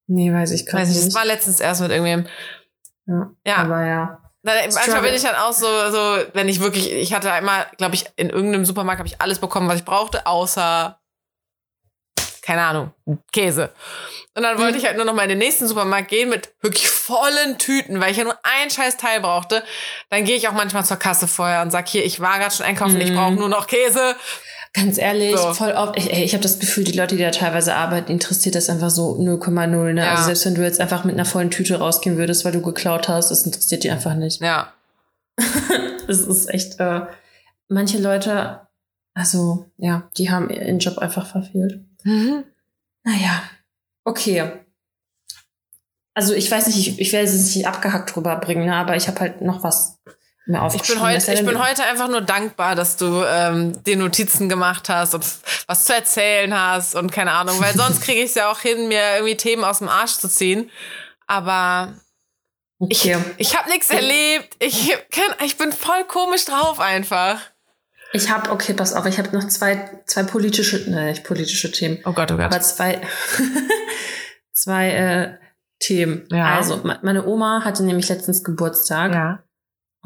Nee, weiß ich Weiß ich, nicht. das war letztens erst mit irgendwem. ja. Ja, Aber ja. dann, manchmal bin ich dann auch so, so, wenn ich wirklich, ich hatte einmal, glaube ich, in irgendeinem Supermarkt habe ich alles bekommen, was ich brauchte, außer, keine Ahnung, Käse. Und dann wollte ich halt nur noch mal in den nächsten Supermarkt gehen mit wirklich vollen Tüten, weil ich ja nur ein scheiß Teil brauchte. Dann gehe ich auch manchmal zur Kasse vorher und sag hier, ich war gerade schon einkaufen, ich Mhm. brauche nur noch Käse. Ganz ehrlich, So. voll oft, ich, ich habe das Gefühl, die Leute, die da teilweise arbeiten, interessiert das einfach so 0,0. Ne? Ja. Also selbst wenn du jetzt einfach mit einer vollen Tüte rausgehen würdest, weil du geklaut hast, das interessiert die einfach nicht. Ja. Es ist echt, äh, manche Leute, also ja, die haben ihren Job einfach verfehlt. Mhm. Naja, okay. Also ich weiß nicht, ich, ich werde es nicht abgehackt rüberbringen, ne? aber ich habe halt noch was Ich bin, heute, ich bin heute einfach nur dankbar, dass du ähm, dir Notizen gemacht hast und was zu erzählen hast und keine Ahnung, weil sonst kriege ich es ja auch hin, mir irgendwie Themen aus dem Arsch zu ziehen. Aber ich, Okay. ich habe nichts erlebt. Ich, kann, ich bin voll komisch drauf einfach. Ich habe, okay, pass auf, ich habe noch zwei, zwei politische, nein, nicht politische Themen, Oh Gott, oh Gott. aber zwei, zwei äh, Themen. Ja. Also, me- meine Oma hatte nämlich letztens Geburtstag. ja.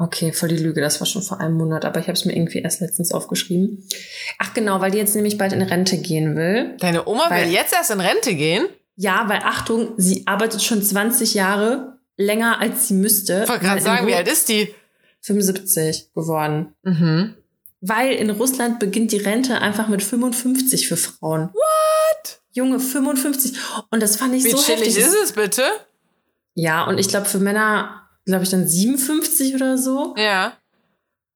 Okay, voll die Lüge, das war schon vor einem Monat, aber ich habe es mir irgendwie erst letztens aufgeschrieben. Ach genau, weil die jetzt nämlich bald in Rente gehen will. Deine Oma Weil- will jetzt erst in Rente gehen? Ja, weil Achtung, sie arbeitet schon 20 Jahre länger als sie müsste. Ich wollte gerade sagen, wie alt ist die? 75 geworden. Mhm. Weil in Russland beginnt die Rente einfach mit 55 für Frauen. What? Junge, 55. Und das fand ich Wie so chillig heftig. ist es bitte? Ja, und ich glaube für Männer, glaube ich dann 57 oder so. Ja.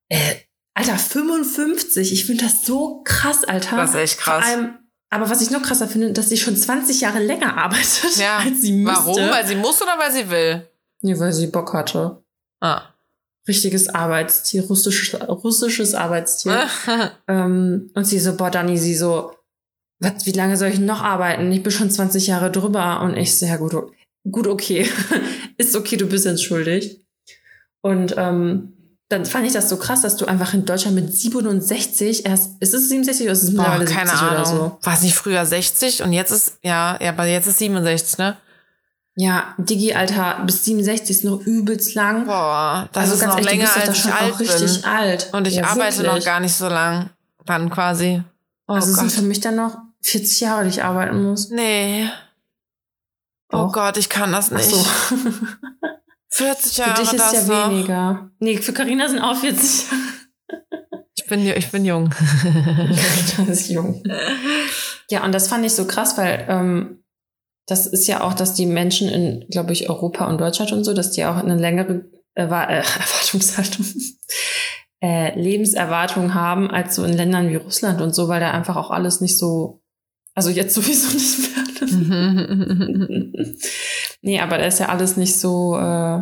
Äh, Alter, 55. Ich finde das so krass, Alter. Das ist echt krass. Vor allem, aber was ich noch krasser finde, dass sie schon 20 Jahre länger arbeitet, Ja. als sie müsste. Warum? Weil sie muss oder weil sie will? Nee, weil sie Bock hatte. Ah. Richtiges Arbeitstier, russisches, russisches Arbeitstier. ähm, und sie so, boah, Dani, sie so, was, wie lange soll ich noch arbeiten? Ich bin schon 20 Jahre drüber. Und ich so, ja gut, gut, okay. Ist okay, du bist entschuldigt. Und ähm, dann fand ich das so krass, dass du einfach in Deutschland mit 67 erst, ist es 67 oder ist es Boah, mittlerweile keine 70 oder Ahnung. so? War es nicht früher 60 und jetzt ist, ja, ja, aber jetzt ist 67, ne? Ja, Digi, Alter, bis 67 ist noch übelst lang. Boah, das also ist noch ehrlich, du länger, bist doch da als ich alt auch richtig bin. alt. Und ich Ja, arbeite wirklich. noch gar nicht so lang. Dann quasi. Oh also es sind Gott. für mich dann noch 40 Jahre, die ich arbeiten muss. Nee. Oh Doch. Gott, ich kann das nicht. so. 40 Jahre. Für dich ist das ja noch. weniger. Nee, für Carina sind auch 40 Ich bin, ich bin jung. Carina ist jung. Ja, und das fand ich so krass, weil ähm, das ist ja auch, dass die Menschen in, glaube ich, Europa und Deutschland und so, dass die auch eine längere Erwa äh, Erwartungshaltung, äh, Lebenserwartung haben als so in Ländern wie Russland und so, weil da einfach auch alles nicht so, also jetzt sowieso nicht mehr. nee, aber da ist ja alles nicht so, äh,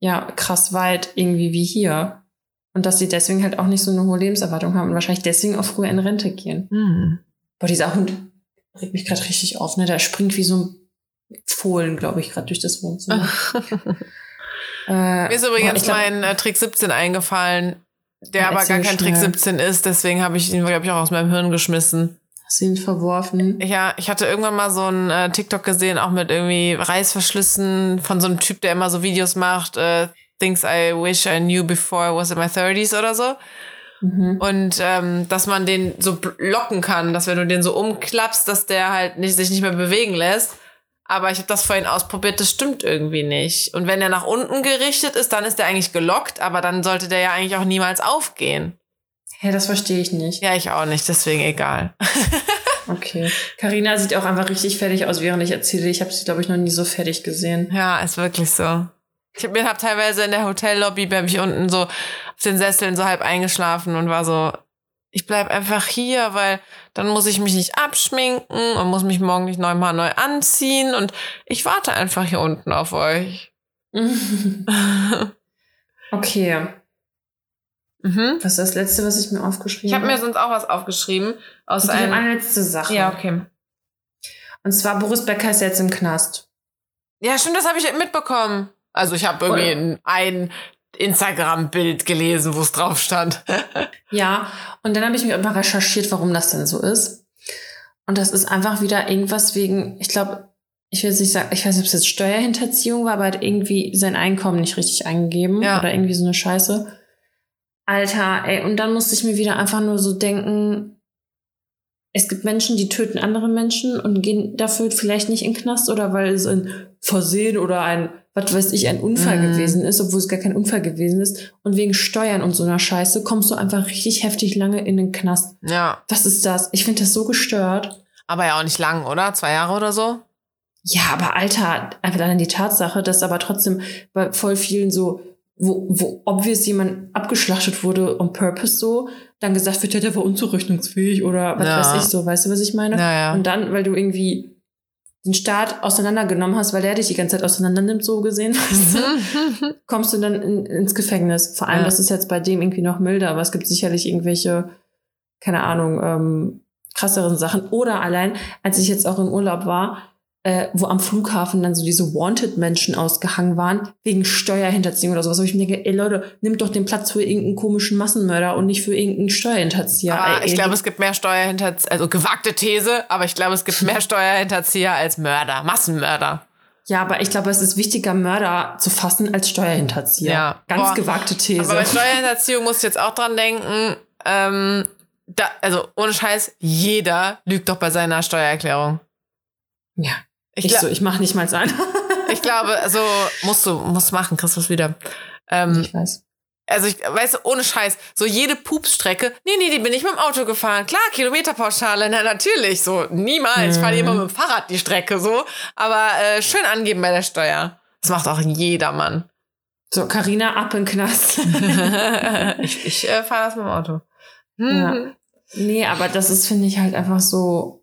ja, krass weit irgendwie wie hier. Und dass sie deswegen halt auch nicht so eine hohe Lebenserwartung haben und wahrscheinlich deswegen auch früher in Rente gehen. Hm. Boah, dieser Hund regt mich gerade richtig auf, ne? Der springt wie so ein Fohlen, glaube ich, gerade durch das Wohnzimmer. äh, Mir ist boah, übrigens glaub- mein äh, Trick 17 eingefallen, der Ja, aber gar kein Trick schnell. 17 ist, deswegen habe ich ihn, glaube ich, auch aus meinem Hirn geschmissen. Ihn verworfen? Ja, ich hatte irgendwann mal so ein äh, TikTok gesehen, auch mit irgendwie Reißverschlüssen von so einem Typ, der immer so Videos macht, äh, Things I wish I knew before I was in my 30s oder so. Mhm. Und ähm, dass man den so locken kann, dass wenn du den so umklappst, dass der halt nicht, sich nicht mehr bewegen lässt. Aber ich habe das vorhin ausprobiert, das stimmt irgendwie nicht. Und wenn er nach unten gerichtet ist, dann ist der eigentlich gelockt, aber dann sollte der ja eigentlich auch niemals aufgehen. Hä, das verstehe ich nicht. Ja, ich auch nicht, deswegen egal. Okay. Carina sieht auch einfach richtig fertig aus, während ich erzähle. Ich habe sie, glaube ich, noch nie so fertig gesehen. Ja, ist wirklich so. Ich bin hab teilweise in der Hotellobby bei mich unten so auf den Sesseln so halb eingeschlafen und war so, ich bleib einfach hier, weil dann muss ich mich nicht abschminken und muss mich morgen nicht neunmal neu anziehen und ich warte einfach hier unten auf euch. okay. Mhm. Was ist das Letzte, was ich mir aufgeschrieben Ich habe mir habe? sonst auch was aufgeschrieben aus habe einem. eine letzte Sache. Ja, okay. Und zwar Boris Becker ist jetzt im Knast. Ja, stimmt, das habe ich mitbekommen. Also ich habe irgendwie ein, Instagram-Bild gelesen, wo es drauf stand. Ja, und dann habe ich mir mal recherchiert, warum das denn so ist. Und das ist einfach wieder irgendwas wegen, ich glaube, ich will jetzt nicht sagen, ich weiß nicht, ob es jetzt Steuerhinterziehung war, aber er hat irgendwie sein Einkommen nicht richtig eingegeben Ja. oder irgendwie so eine Scheiße. Alter, ey, und dann musste ich mir wieder einfach nur so denken, es gibt Menschen, die töten andere Menschen und gehen dafür vielleicht nicht in den Knast oder weil es ein Versehen oder ein, was weiß ich, ein Unfall Mhm. gewesen ist, obwohl es gar kein Unfall gewesen ist. Und wegen Steuern und so einer Scheiße kommst du einfach richtig heftig lange in den Knast. Ja. Was ist das? Ich finde das so gestört. Aber ja auch nicht lang, oder? Zwei Jahre oder so? Ja, aber Alter, einfach dann die Tatsache, dass aber trotzdem bei voll vielen so, wo, wo obvious jemand abgeschlachtet wurde on purpose so, dann gesagt wird, ja, der war unzurechnungsfähig oder was Ja. weiß ich so, weißt du, was ich meine? Naja. Und dann, weil du irgendwie den Staat auseinandergenommen hast, weil der dich die ganze Zeit auseinander nimmt, so gesehen, weißt du, kommst du dann in, ins Gefängnis. Vor allem, Ja. das ist jetzt bei dem irgendwie noch milder, aber es gibt sicherlich irgendwelche, keine Ahnung, ähm, krasseren Sachen. Oder allein, als ich jetzt auch im Urlaub war, äh, wo am Flughafen dann so diese Wanted-Menschen ausgehangen waren, wegen Steuerhinterziehung oder sowas, wo ich mir denke, ey Leute, nimmt doch den Platz für irgendeinen komischen Massenmörder und nicht für irgendeinen Steuerhinterzieher. ey, ich glaube, es gibt mehr Steuerhinterzieher, also gewagte These, aber ich glaube, es gibt mehr Steuerhinterzieher als Mörder, Massenmörder. Ja, aber ich glaube, es ist wichtiger, Mörder zu fassen als Steuerhinterzieher. Ja. Ganz Boah. gewagte These. Aber bei Steuerhinterziehung musst du jetzt auch dran denken, ähm, da, also ohne Scheiß, jeder lügt doch bei seiner Steuererklärung. ja, Ich, ich, so, ich mache nicht mal ein. ich glaube, also musst du, musst machen, kriegst was wieder. Ähm, ich weiß. also ich, weißt du, ohne Scheiß, so jede Pupsstrecke, nee, nee, die bin ich mit dem Auto gefahren. Klar, Kilometerpauschale, na natürlich, so niemals. Ich fahre Mhm. immer mit dem Fahrrad die Strecke, so. Aber äh, schön angeben bei der Steuer. Das macht auch jedermann. So, Karina ab in Knast. ich ich äh, fahre das mit dem Auto. Ja. Mhm. nee, aber das ist, finde ich, halt einfach so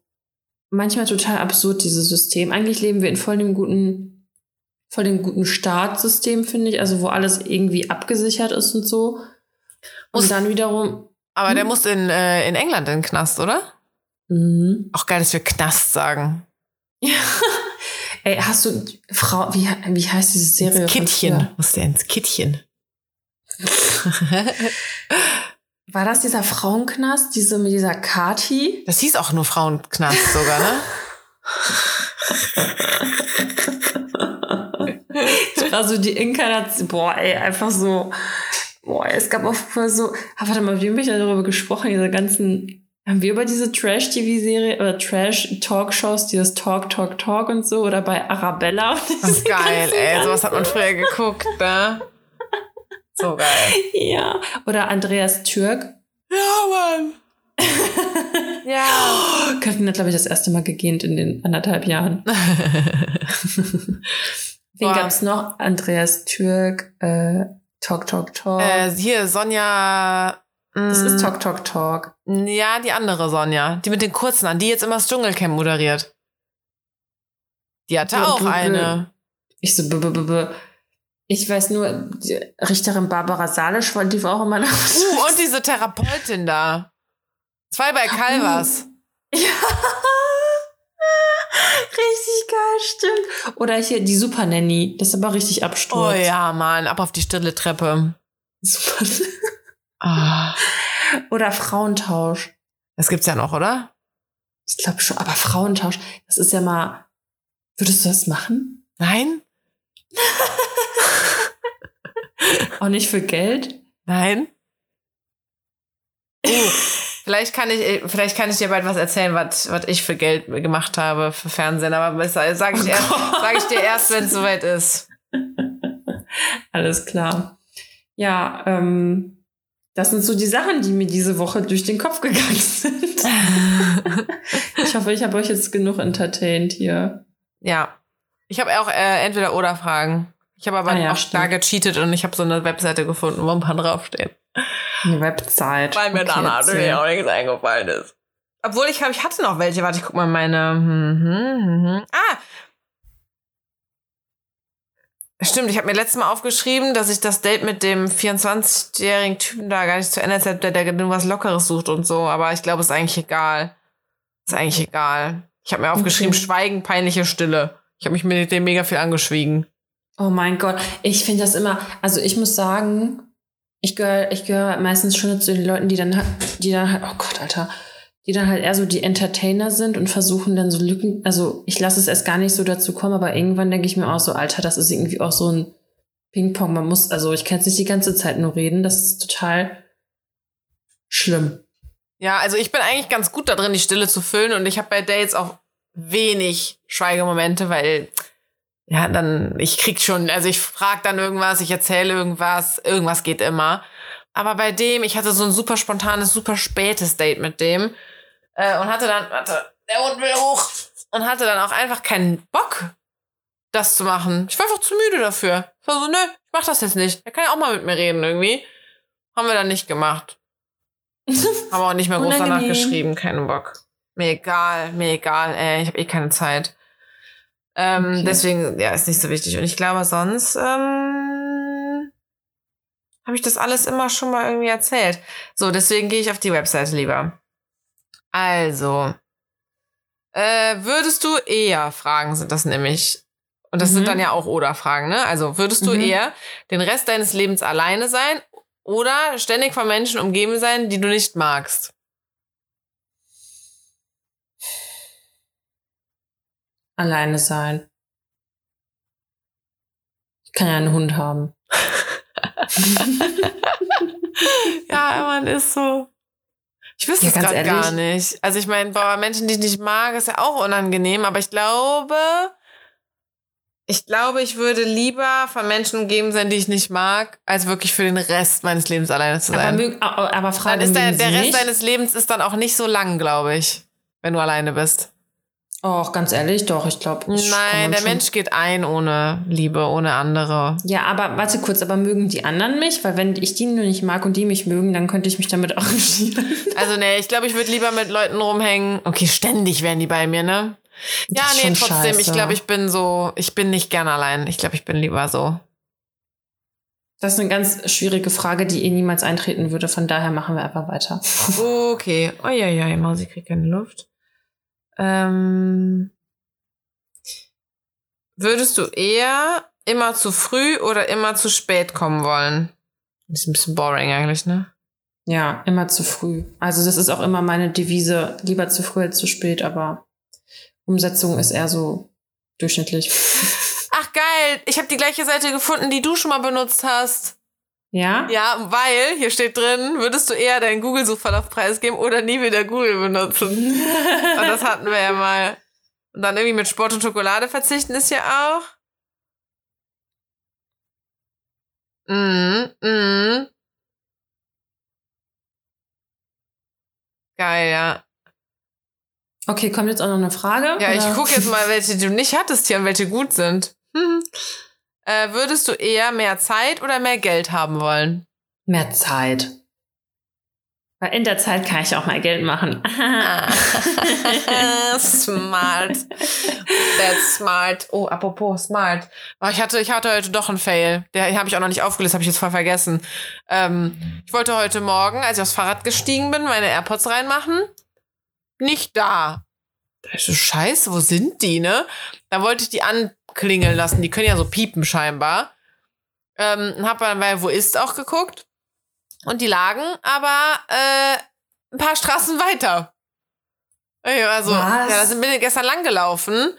manchmal total absurd, dieses System. Eigentlich leben wir in voll dem guten, voll dem guten Staatssystem, finde ich, also wo alles irgendwie abgesichert ist und so. Muss- Und dann wiederum. Aber der Hm. muss in, äh, in England in den Knast, oder? Mhm. Auch geil, dass wir Knast sagen. Ey, hast du Frau, wie, wie heißt diese Serie? Ins Kittchen. Muss der ins Kittchen. War das dieser Frauenknast, diese mit dieser Kati? Das hieß auch nur Frauenknast sogar, ne? Das war so die Inkarnation. Boah, ey, einfach so. Boah, es gab auch voll so. Ah, warte mal, wie haben wir da darüber gesprochen? Diese ganzen Haben wir über diese Trash-TV-Serie oder Trash-Talkshows, dieses Talk, Talk, Talk und so oder bei Arabella? Das ist geil, ey. Sowas hat man früher geguckt, ne? So geil. Ja. Oder Andreas Türk. Ja, Mann. ja. Oh, Karin hat, glaube ich, das erste Mal gegähnt in den anderthalb Jahren. Wen gab's noch? Andreas Türk, äh, Talk, Talk, Talk. Äh, hier, Sonja. das ist mm, Talk, Talk, Talk. Ja, die andere Sonja. Die mit den kurzen an, die jetzt immer das Dschungelcamp moderiert. Die hatte Ja, auch eine. Ich so, b -b -b -b. Ich weiß nur, die Richterin Barbara Salisch, die war auch immer noch. Uh, und diese Therapeutin da. Zwei bei Calvas. Ja. richtig geil, stimmt. Oder hier die Super Nanny. Das ist aber richtig Oh Absturz. ja, Mann, ab auf die stille Treppe. Super. Ah, Oder Frauentausch. das gibt's ja noch, oder? Ich glaube schon. Aber Frauentausch, das ist ja mal. Würdest du das machen? Nein? Auch nicht für Geld? Nein? Uh, vielleicht kann ich, vielleicht kann ich dir bald was erzählen, was, was ich für Geld gemacht habe für Fernsehen, aber das sage ich, Oh erst- sag ich dir erst, wenn es soweit ist. Alles klar. Ja, ähm, das sind so die Sachen, die mir diese Woche durch den Kopf gegangen sind. Ich hoffe, ich habe euch jetzt genug entertained hier. Ja. Ich habe auch äh, entweder oder Fragen. Ich habe aber Ah ja, auch da stimmt. gecheatet und ich habe so eine Webseite gefunden, wo ein paar draufstehen. Eine Website. Weil mir Okay, dann natürlich auch nichts eingefallen ist. Obwohl ich glaube, ich hatte noch welche. Warte, ich guck mal meine. Hm, hm, hm. Ah! Stimmt, ich habe mir letztes Mal aufgeschrieben, dass ich das Date mit dem 24-jährigen Typen da gar nicht zu Ende erzählt, der, der nur was Lockeres sucht und so. Aber ich glaube, ist eigentlich egal. Ist eigentlich egal. Ich habe mir aufgeschrieben, Okay. Schweigen, peinliche Stille. Ich habe mich mit dem mega viel angeschwiegen. Oh mein Gott, ich finde das immer, also ich muss sagen, ich gehöre ich gehör meistens schon zu den Leuten, die dann, die dann halt, oh Gott, Alter, die dann halt eher so die Entertainer sind und versuchen dann so Lücken, also ich lasse es erst gar nicht so dazu kommen, aber irgendwann denke ich mir auch so, Alter, das ist irgendwie auch so ein Ping-Pong, man muss, also ich kann jetzt nicht die ganze Zeit nur reden, das ist total schlimm. Ja, also ich bin eigentlich ganz gut da drin, die Stille zu füllen und ich habe bei Dates auch wenig Schweigemomente, weil ja, dann ich krieg schon, also ich frag dann irgendwas, ich erzähle irgendwas, irgendwas geht immer. Aber bei dem, ich hatte so ein super spontanes, super spätes Date mit dem äh, und hatte dann, warte, der Hund will hoch und hatte dann auch einfach keinen Bock, das zu machen. Ich war einfach zu müde dafür. Ich war so, nö, ich mach das jetzt nicht. Er kann ja auch mal mit mir reden irgendwie. Haben wir dann nicht gemacht. Haben auch nicht mehr groß danach geschrieben, keinen Bock. Mir egal, mir egal, ey, ich habe eh keine Zeit. Ähm, Okay. Deswegen, ja, ist nicht so wichtig. Und ich glaube, sonst ähm, habe ich das alles immer schon mal irgendwie erzählt. So, deswegen gehe ich auf die Webseite lieber. Also, äh, würdest du eher Fragen sind das nämlich. Und das Mhm. sind dann ja auch Oder-Fragen, ne? Also, würdest du Mhm. eher den Rest deines Lebens alleine sein oder ständig von Menschen umgeben sein, die du nicht magst? Alleine sein. Ich kann ja einen Hund haben. Ja, man ist so. Ich wüsste Ja, es gerade gar nicht. Also ich meine, boah, Menschen, die ich nicht mag, ist ja auch unangenehm, aber ich glaube, ich glaube, ich würde lieber von Menschen umgeben sein, die ich nicht mag, als wirklich für den Rest meines Lebens alleine zu sein. aber aber dann Frage ist der, der Rest nicht? deines Lebens ist dann auch nicht so lang, glaube ich, wenn du alleine bist. Och, ganz ehrlich, doch, ich glaube. Nein, der Mensch geht ein ohne Liebe, ohne andere. Ja, aber warte kurz, aber mögen die anderen mich? Weil wenn ich die nur nicht mag und die mich mögen, dann könnte ich mich damit arrangieren. Also nee, ich glaube, ich würde lieber mit Leuten rumhängen. Okay, ständig wären die bei mir, ne? Ja, nee, schon trotzdem, ich scheiße. glaube, ich bin so, ich bin nicht gern allein. Ich glaube, ich bin lieber so. Das ist eine ganz schwierige Frage, die eh niemals eintreten würde. Von daher machen wir einfach weiter. Okay. Oh ja, ja, Mausi kriegt keine Luft. Ähm, würdest du eher immer zu früh oder immer zu spät kommen wollen? Ist ein bisschen boring eigentlich, ne? Ja, immer zu früh. Also das ist auch immer meine Devise, lieber zu früh als zu spät, aber Umsetzung ist eher so durchschnittlich. Ach geil, ich habe die gleiche Seite gefunden, die du schon mal benutzt hast. Ja? Ja, weil hier steht drin, würdest du eher deinen Google-Suchverlauf preisgeben oder nie wieder Google benutzen? und das hatten wir ja mal. Und dann irgendwie mit Sport und Schokolade verzichten ist ja auch. Mhm, mhm. Geil, ja. Okay, kommt jetzt auch noch eine Frage? Ja, ich oder? gucke jetzt mal, welche du nicht hattest hier und welche gut sind. Äh, würdest du eher mehr Zeit oder mehr Geld haben wollen? Mehr Zeit. Weil in der Zeit kann ich auch mal Geld machen. smart. That's smart. Oh, apropos smart. Oh, ich, hatte, ich hatte heute doch einen Fail. Den habe ich auch noch nicht aufgelöst, habe ich jetzt voll vergessen. Ähm, ich wollte heute Morgen, als ich aufs Fahrrad gestiegen bin, meine AirPods reinmachen. Nicht da. Da ist so scheiße, wo sind die, ne? Da wollte ich die anklingeln lassen. Die können ja so piepen scheinbar. Ähm, hab dann bei Wo ist auch geguckt. Und die lagen aber äh, ein paar Straßen weiter. Also, Was? ja, da sind wir gestern lang gelaufen.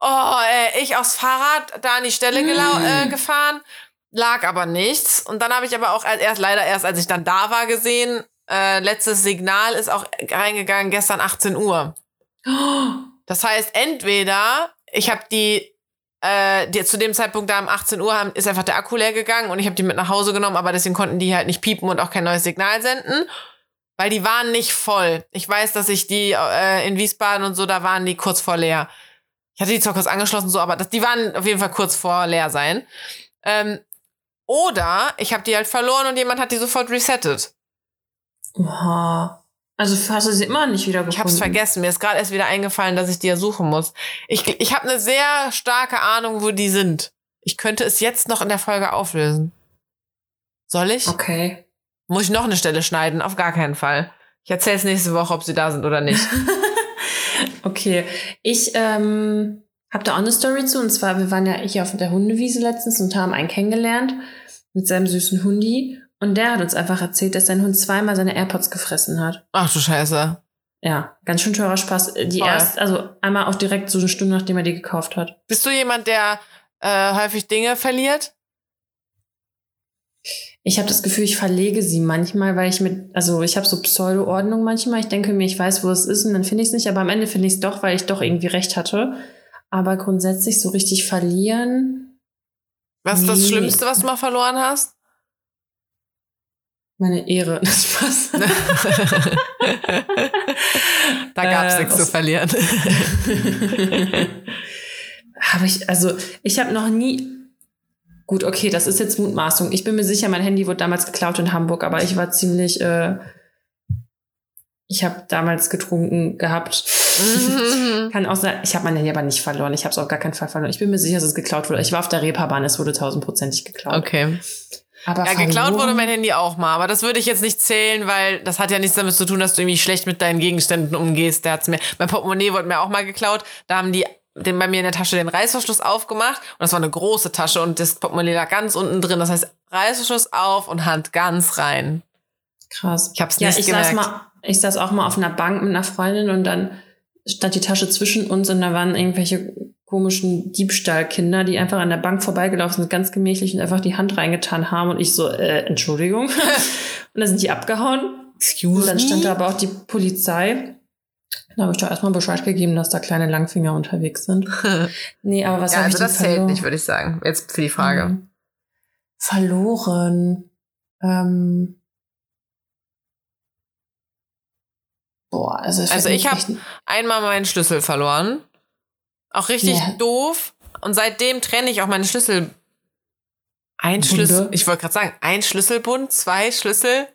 Oh, äh, ich aufs Fahrrad da an die Stelle Mm. äh, gefahren, lag aber nichts. Und dann habe ich aber auch erst leider erst, als ich dann da war, gesehen, äh, letztes Signal ist auch reingegangen gestern 18 Uhr. Das heißt, entweder ich habe die, äh, die zu dem Zeitpunkt da um 18 Uhr haben, ist einfach der Akku leer gegangen und ich habe die mit nach Hause genommen, aber deswegen konnten die halt nicht piepen und auch kein neues Signal senden, weil die waren nicht voll. Ich weiß, dass ich die äh, in Wiesbaden und so, da waren die kurz vor leer. Ich hatte die zwar kurz angeschlossen, so, aber das, die waren auf jeden Fall kurz vor leer sein. Ähm, oder ich habe die halt verloren und jemand hat die sofort resettet. Oha. Also hast du sie immer nicht wieder gefunden? Ich habe es vergessen. Mir ist gerade erst wieder eingefallen, dass ich die ja suchen muss. Ich, ich habe eine sehr starke Ahnung, wo die sind. Ich könnte es jetzt noch in der Folge auflösen. Soll ich? Okay. Muss ich noch eine Stelle schneiden? Auf gar keinen Fall. Ich erzähle es nächste Woche, ob sie da sind oder nicht. Okay. Ich ähm, habe da auch eine Story zu. Und zwar, wir waren ja hier auf der Hundewiese letztens und haben einen kennengelernt mit seinem süßen Hundi. Und der hat uns einfach erzählt, dass sein Hund zweimal seine AirPods gefressen hat. Ach du Scheiße. Ja, ganz schön teurer Spaß. Die Voll. erst, also einmal auch direkt so eine Stunde, nachdem er die gekauft hat. Bist du jemand, der äh, häufig Dinge verliert? Ich habe das Gefühl, ich verlege sie manchmal, weil ich mit, also ich habe so Pseudo-Ordnung manchmal. Ich denke mir, ich weiß, wo es ist und dann finde ich es nicht, aber am Ende finde ich es doch, weil ich doch irgendwie recht hatte. Aber grundsätzlich so richtig verlieren, Was ist das Nee. Schlimmste, was du mal verloren hast? Meine Ehre, das passt. da gab's Äh, nichts zu verlieren. habe ich, also ich habe noch nie. Gut, okay, das ist jetzt Mutmaßung. Ich bin mir sicher, mein Handy wurde damals geklaut in Hamburg, aber ich war ziemlich. Äh, ich habe damals getrunken gehabt. Kann auch sein, ich habe mein Handy aber nicht verloren. Ich habe es auf gar keinen Fall verloren. Ich bin mir sicher, dass es geklaut wurde. Ich war auf der Reeperbahn, es wurde tausendprozentig geklaut. okay. Aber Ja, geklaut verloren- wurde mein Handy auch mal, aber das würde ich jetzt nicht zählen, weil das hat ja nichts damit zu tun, dass du irgendwie schlecht mit deinen Gegenständen umgehst. Der hat's mir, mein Portemonnaie wurde mir auch mal geklaut. Da haben die den, bei mir in der Tasche den Reißverschluss aufgemacht und das war eine große Tasche und das Portemonnaie lag ganz unten drin. Das heißt, Reißverschluss auf und Hand ganz rein. Krass. Ich hab's Ja, nicht ich gemerkt. saß mal, ich saß auch mal auf einer Bank mit einer Freundin und dann stand die Tasche zwischen uns und da waren irgendwelche komischen Diebstahlkinder, die einfach an der Bank vorbeigelaufen sind, ganz gemächlich und einfach die Hand reingetan haben und ich so, äh, Entschuldigung. und dann sind die abgehauen. Excuse Und dann stand da aber auch die Polizei. Da habe ich doch erstmal Bescheid gegeben, dass da kleine Langfinger unterwegs sind. Nee, aber was ja, habe ich also denn das zählt nicht, würde ich sagen. Jetzt für die Frage. Mhm. Verloren. Ähm. Boah, also, Also ich mir hab- echt- Einmal meinen Schlüssel verloren. Auch richtig Ja. doof. Und seitdem trenne ich auch meine Schlüssel. Ein Bunde? Schlüssel. Ich wollte gerade sagen, ein Schlüsselbund, zwei Schlüssel.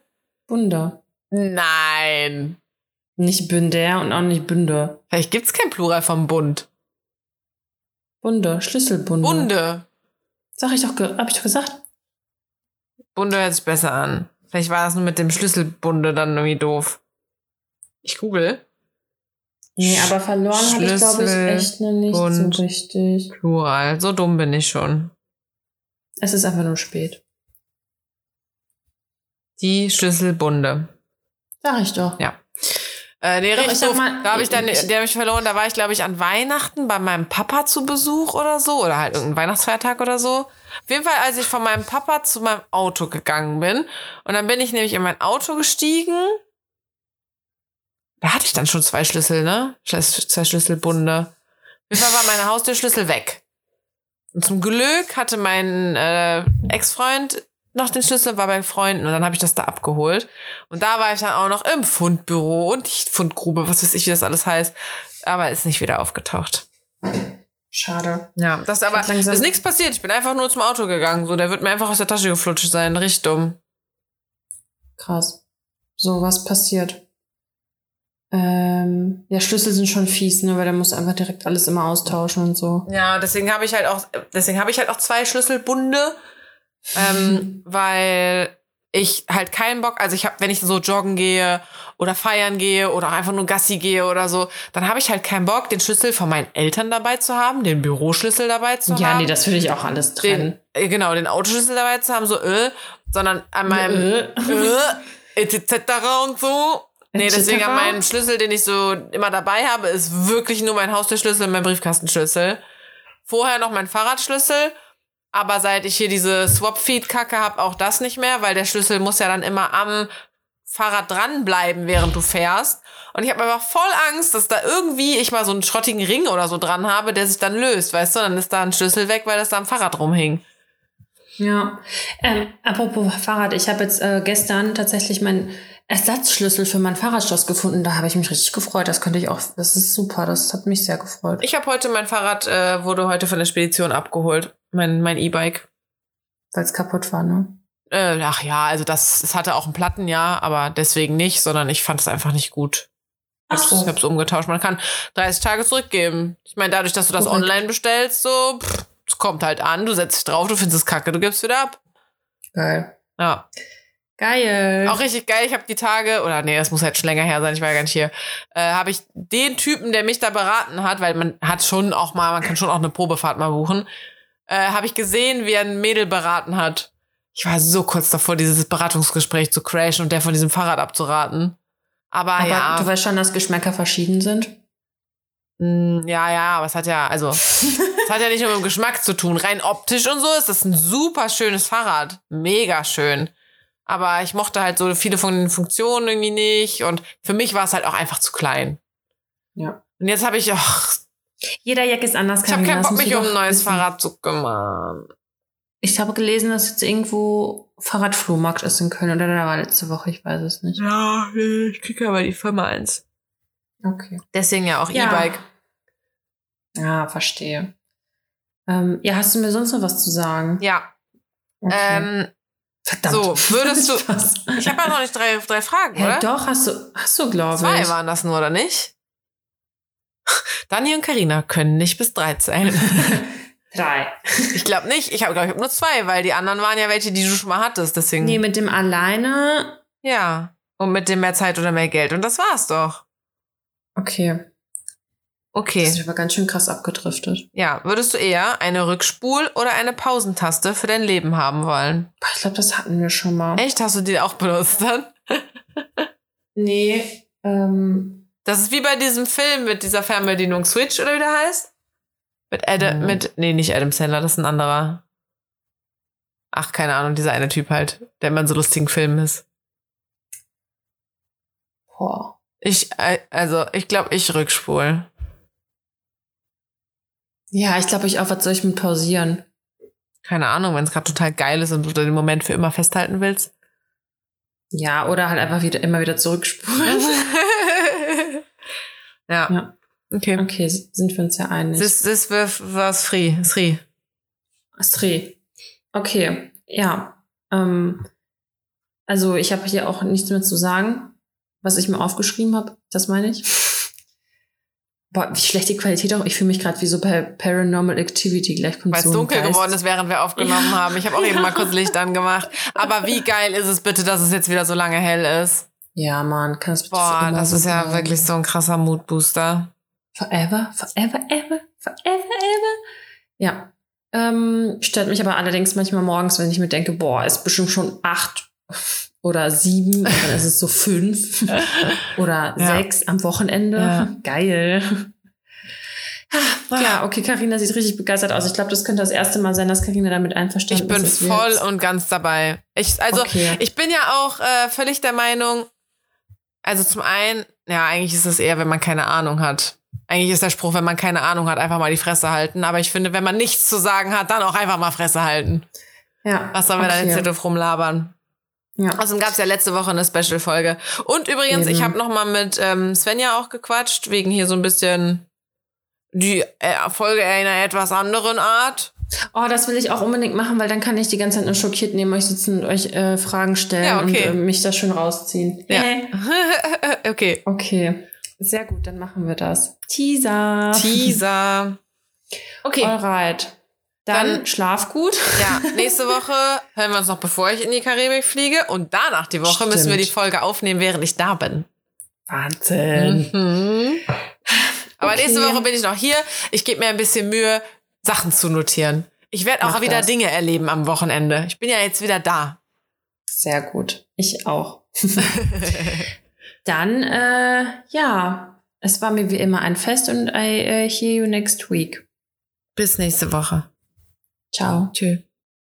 Wunder. Nein. Nicht Bünder und auch nicht Bünde. Vielleicht gibt's kein Plural vom Bund. Bunde, Schlüsselbunde. Bunde. Sag ich doch, hab ich doch gesagt. Bunde hört sich besser an. Vielleicht war das nur mit dem Schlüsselbunde dann irgendwie doof. Ich google. Nee, aber verloren habe ich, glaube ich, echt noch nicht so richtig. Plural. So dumm bin ich schon. Es ist einfach nur spät. Die Schlüsselbunde. Sag ich doch. Ja. Äh, nee, Doch, ich doof. mal, da habe ich dann, der habe ich verloren. Da war ich, glaube ich, an Weihnachten bei meinem Papa zu Besuch oder so. Oder halt irgendein Weihnachtsfeiertag oder so. Auf jeden Fall, als ich von meinem Papa zu meinem Auto gegangen bin. Und dann bin ich nämlich in mein Auto gestiegen. Da hatte ich dann schon zwei Schlüssel, ne? Zwei Schlüsselbunde. Fall war meine Haustürschlüssel weg. Und zum Glück hatte mein äh, Ex-Freund noch den Schlüssel, war bei Freunden und dann habe ich das da abgeholt. Und da war ich dann auch noch im Fundbüro und nicht Fundgrube, was weiß ich, wie das alles heißt. Aber ist nicht wieder aufgetaucht. Schade. Ja, das aber langsam- ist nichts passiert. Ich bin einfach nur zum Auto gegangen. So, der wird mir einfach aus der Tasche geflutscht sein. Richtig dumm. Krass. So, was passiert? Ähm, ja, Schlüssel sind schon fies, ne, weil da musst du einfach direkt alles immer austauschen und so. Ja, deswegen habe ich halt auch, deswegen habe ich halt auch zwei Schlüsselbunde, ähm, weil ich halt keinen Bock, also ich habe, wenn ich so joggen gehe oder feiern gehe oder einfach nur Gassi gehe oder so, dann habe ich halt keinen Bock, den Schlüssel von meinen Eltern dabei zu haben, den Büroschlüssel dabei zu Ja, haben. nee, das würde ich auch alles trennen. den, äh, genau, den Autoschlüssel dabei zu haben, so, äh, sondern an meinem, Äh. äh, etc. und so. Nee, deswegen meinem Schlüssel, den ich so immer dabei habe, ist wirklich nur mein Haustürschlüssel und mein Briefkastenschlüssel. Vorher noch mein Fahrradschlüssel. Aber seit ich hier diese Swap-Feed-Kacke habe, auch das nicht mehr, weil der Schlüssel muss ja dann immer am Fahrrad dranbleiben, während du fährst. Und ich habe einfach voll Angst, dass da irgendwie ich mal so einen schrottigen Ring oder so dran habe, der sich dann löst, weißt du? Dann ist da ein Schlüssel weg, weil das da am Fahrrad rumhing. Ja. Ähm, apropos Fahrrad, ich habe jetzt äh, gestern tatsächlich meinen Ersatzschlüssel für mein Fahrradschloss gefunden. Da habe ich mich richtig gefreut. Das könnte ich auch. Das ist super. Das hat mich sehr gefreut. Ich habe heute mein Fahrrad, äh, wurde heute von der Spedition abgeholt. Mein mein E-Bike. Weil es kaputt war, ne? Äh, ach ja, also das, es hatte auch einen Platten, ja, aber deswegen nicht, sondern ich fand es einfach nicht gut. Ach Ich so. hab's umgetauscht. Man kann 30 Tage zurückgeben. Ich meine, dadurch, dass du das Korrekt. online bestellst, so, pff, es kommt halt an, du setzt dich drauf, du findest es kacke, du gibst wieder ab. Geil. Ja. Geil. Auch richtig geil. Ich habe die Tage, oder nee, das muss jetzt schon länger her sein, ich war ja gar nicht hier, äh, habe ich den Typen, der mich da beraten hat, weil man hat schon auch mal, man kann schon auch eine Probefahrt mal buchen, äh, habe ich gesehen, wie er ein Mädel beraten hat. Ich war so kurz davor, dieses Beratungsgespräch zu crashen und der von diesem Fahrrad abzuraten. Aber, Aber ja, du weißt schon, dass Geschmäcker verschieden sind. Mm, ja, ja, aber es hat ja, also, es hat ja nicht nur mit dem Geschmack zu tun. Rein optisch und so ist das ein super schönes Fahrrad. Mega schön. Aber ich mochte halt so viele von den Funktionen irgendwie nicht. Und für mich war es halt auch einfach zu klein. Ja. Und jetzt habe ich, ach, Jeder Jack ist anders. ich habe keinen Bock, mich um ein neues wissen. Fahrrad zu kümmern. Ich habe gelesen, dass jetzt irgendwo Fahrradflohmarkt ist in Köln. Oder da war letzte Woche, ich weiß es nicht. Ja, ich kriege aber die Firma eins. Okay. Deswegen ja auch Ja. E-Bike. Ja, verstehe. Ähm, ja, hast du mir sonst noch was zu sagen? Ja. Okay. Ähm, Verdammt. so, würdest du- ich habe ja noch nicht drei, drei Fragen, Ja, oder? doch, hast du, hast du, glaube Zwei ich. waren das nur, oder nicht? Dani und Karina können nicht bis drei zählen. Drei. Ich glaube nicht. Ich habe, glaube ich, hab nur zwei, weil die anderen waren ja welche, die du schon mal hattest. Deswegen. Nee, mit dem alleine. Ja. Und mit dem mehr Zeit oder mehr Geld. Und das war's doch. Okay. Das Okay. ist aber ganz schön krass abgedriftet. Ja. Würdest du eher eine Rückspul- oder eine Pausentaste für dein Leben haben wollen? Ich glaube, das hatten wir schon mal. Echt? Hast du die auch benutzt dann? Nee, ähm, Das ist wie bei diesem Film mit dieser Fernbedienung Switch oder wie der heißt? Mit Adam, Mhm. mit, nee, nicht Adam Sandler, das ist ein anderer. Ach, keine Ahnung, dieser eine Typ halt, der immer in so lustigen Filmen ist. boah. Ich, äh, also, ich glaube, ich rückspul. Ja, ich glaube, ich auch, was soll ich mit pausieren? Keine Ahnung, wenn es gerade total geil ist und du den Moment für immer festhalten willst. Ja, oder halt einfach wieder immer wieder zurückspulen. ja. Ja. Okay. Okay, sind wir uns ja einig. Das, das war's free. Sri. Astrid. Okay, ja. Ähm, also ich habe hier auch nichts mehr zu sagen, was ich mir aufgeschrieben habe. Das meine ich. Boah, wie schlecht die Qualität auch. Ich fühle mich gerade wie so bei Paranormal Activity. Gleich kommt Weil es so ein dunkel Geist. geworden ist, während wir aufgenommen Ja. haben. Ich habe auch eben mal kurz Licht angemacht. Aber wie geil ist es bitte, dass es jetzt wieder so lange hell ist? Ja, Mann, kann es bitte Boah, das so ist ja bleiben? wirklich so ein krasser Moodbooster. Forever, forever, ever, forever, ever. Ja. Ähm, stört mich aber allerdings manchmal morgens, wenn ich mir denke, boah, ist bestimmt schon acht oder sieben, und dann ist es so fünf oder Ja. sechs am Wochenende. Ja. Geil. Ja, okay, Karina sieht richtig begeistert aus. Ich glaube, das könnte das erste Mal sein, dass Karina damit einverstanden Ich bin ist. voll jetzt- und ganz dabei. Ich, also, Okay. ich bin ja auch äh, völlig der Meinung, also zum einen, ja, eigentlich ist es eher, wenn man keine Ahnung hat. Eigentlich ist der Spruch, wenn man keine Ahnung hat, einfach mal die Fresse halten. Aber ich finde, wenn man nichts zu sagen hat, dann auch einfach mal Fresse halten. ja. Was sollen wir da okay. jetzt hier drauf rumlabern? Ja. Außerdem gab es ja letzte Woche eine Special-Folge. Und übrigens, Eben. ich habe noch mal mit ähm, Svenja auch gequatscht, wegen hier so ein bisschen die äh, Folge in einer etwas anderen Art. Oh, das will ich auch unbedingt machen, weil dann kann ich die ganze Zeit nur schockiert neben euch sitzen und euch äh, Fragen stellen Ja, okay. und äh, mich da schön rausziehen. Ja. Äh. okay. Okay. Sehr gut, dann machen wir das. Teaser. Teaser. Okay. Alright. Dann, Dann- schlaf gut. Ja, nächste Woche hören wir uns noch, bevor ich in die Karibik fliege. Und danach die Woche Stimmt. müssen wir die Folge aufnehmen, während ich da bin. Wahnsinn. Mhm. Aber Okay. nächste Woche bin ich noch hier. Ich gebe mir ein bisschen Mühe, Sachen zu notieren. Ich werde auch Mach wieder das. Dinge erleben am Wochenende. Ich bin ja jetzt wieder da. Sehr gut. Ich auch. Dann, äh, ja, es war mir wie immer ein Fest und I uh, hear you next week. Bis nächste Woche. Ciao. Tschüss.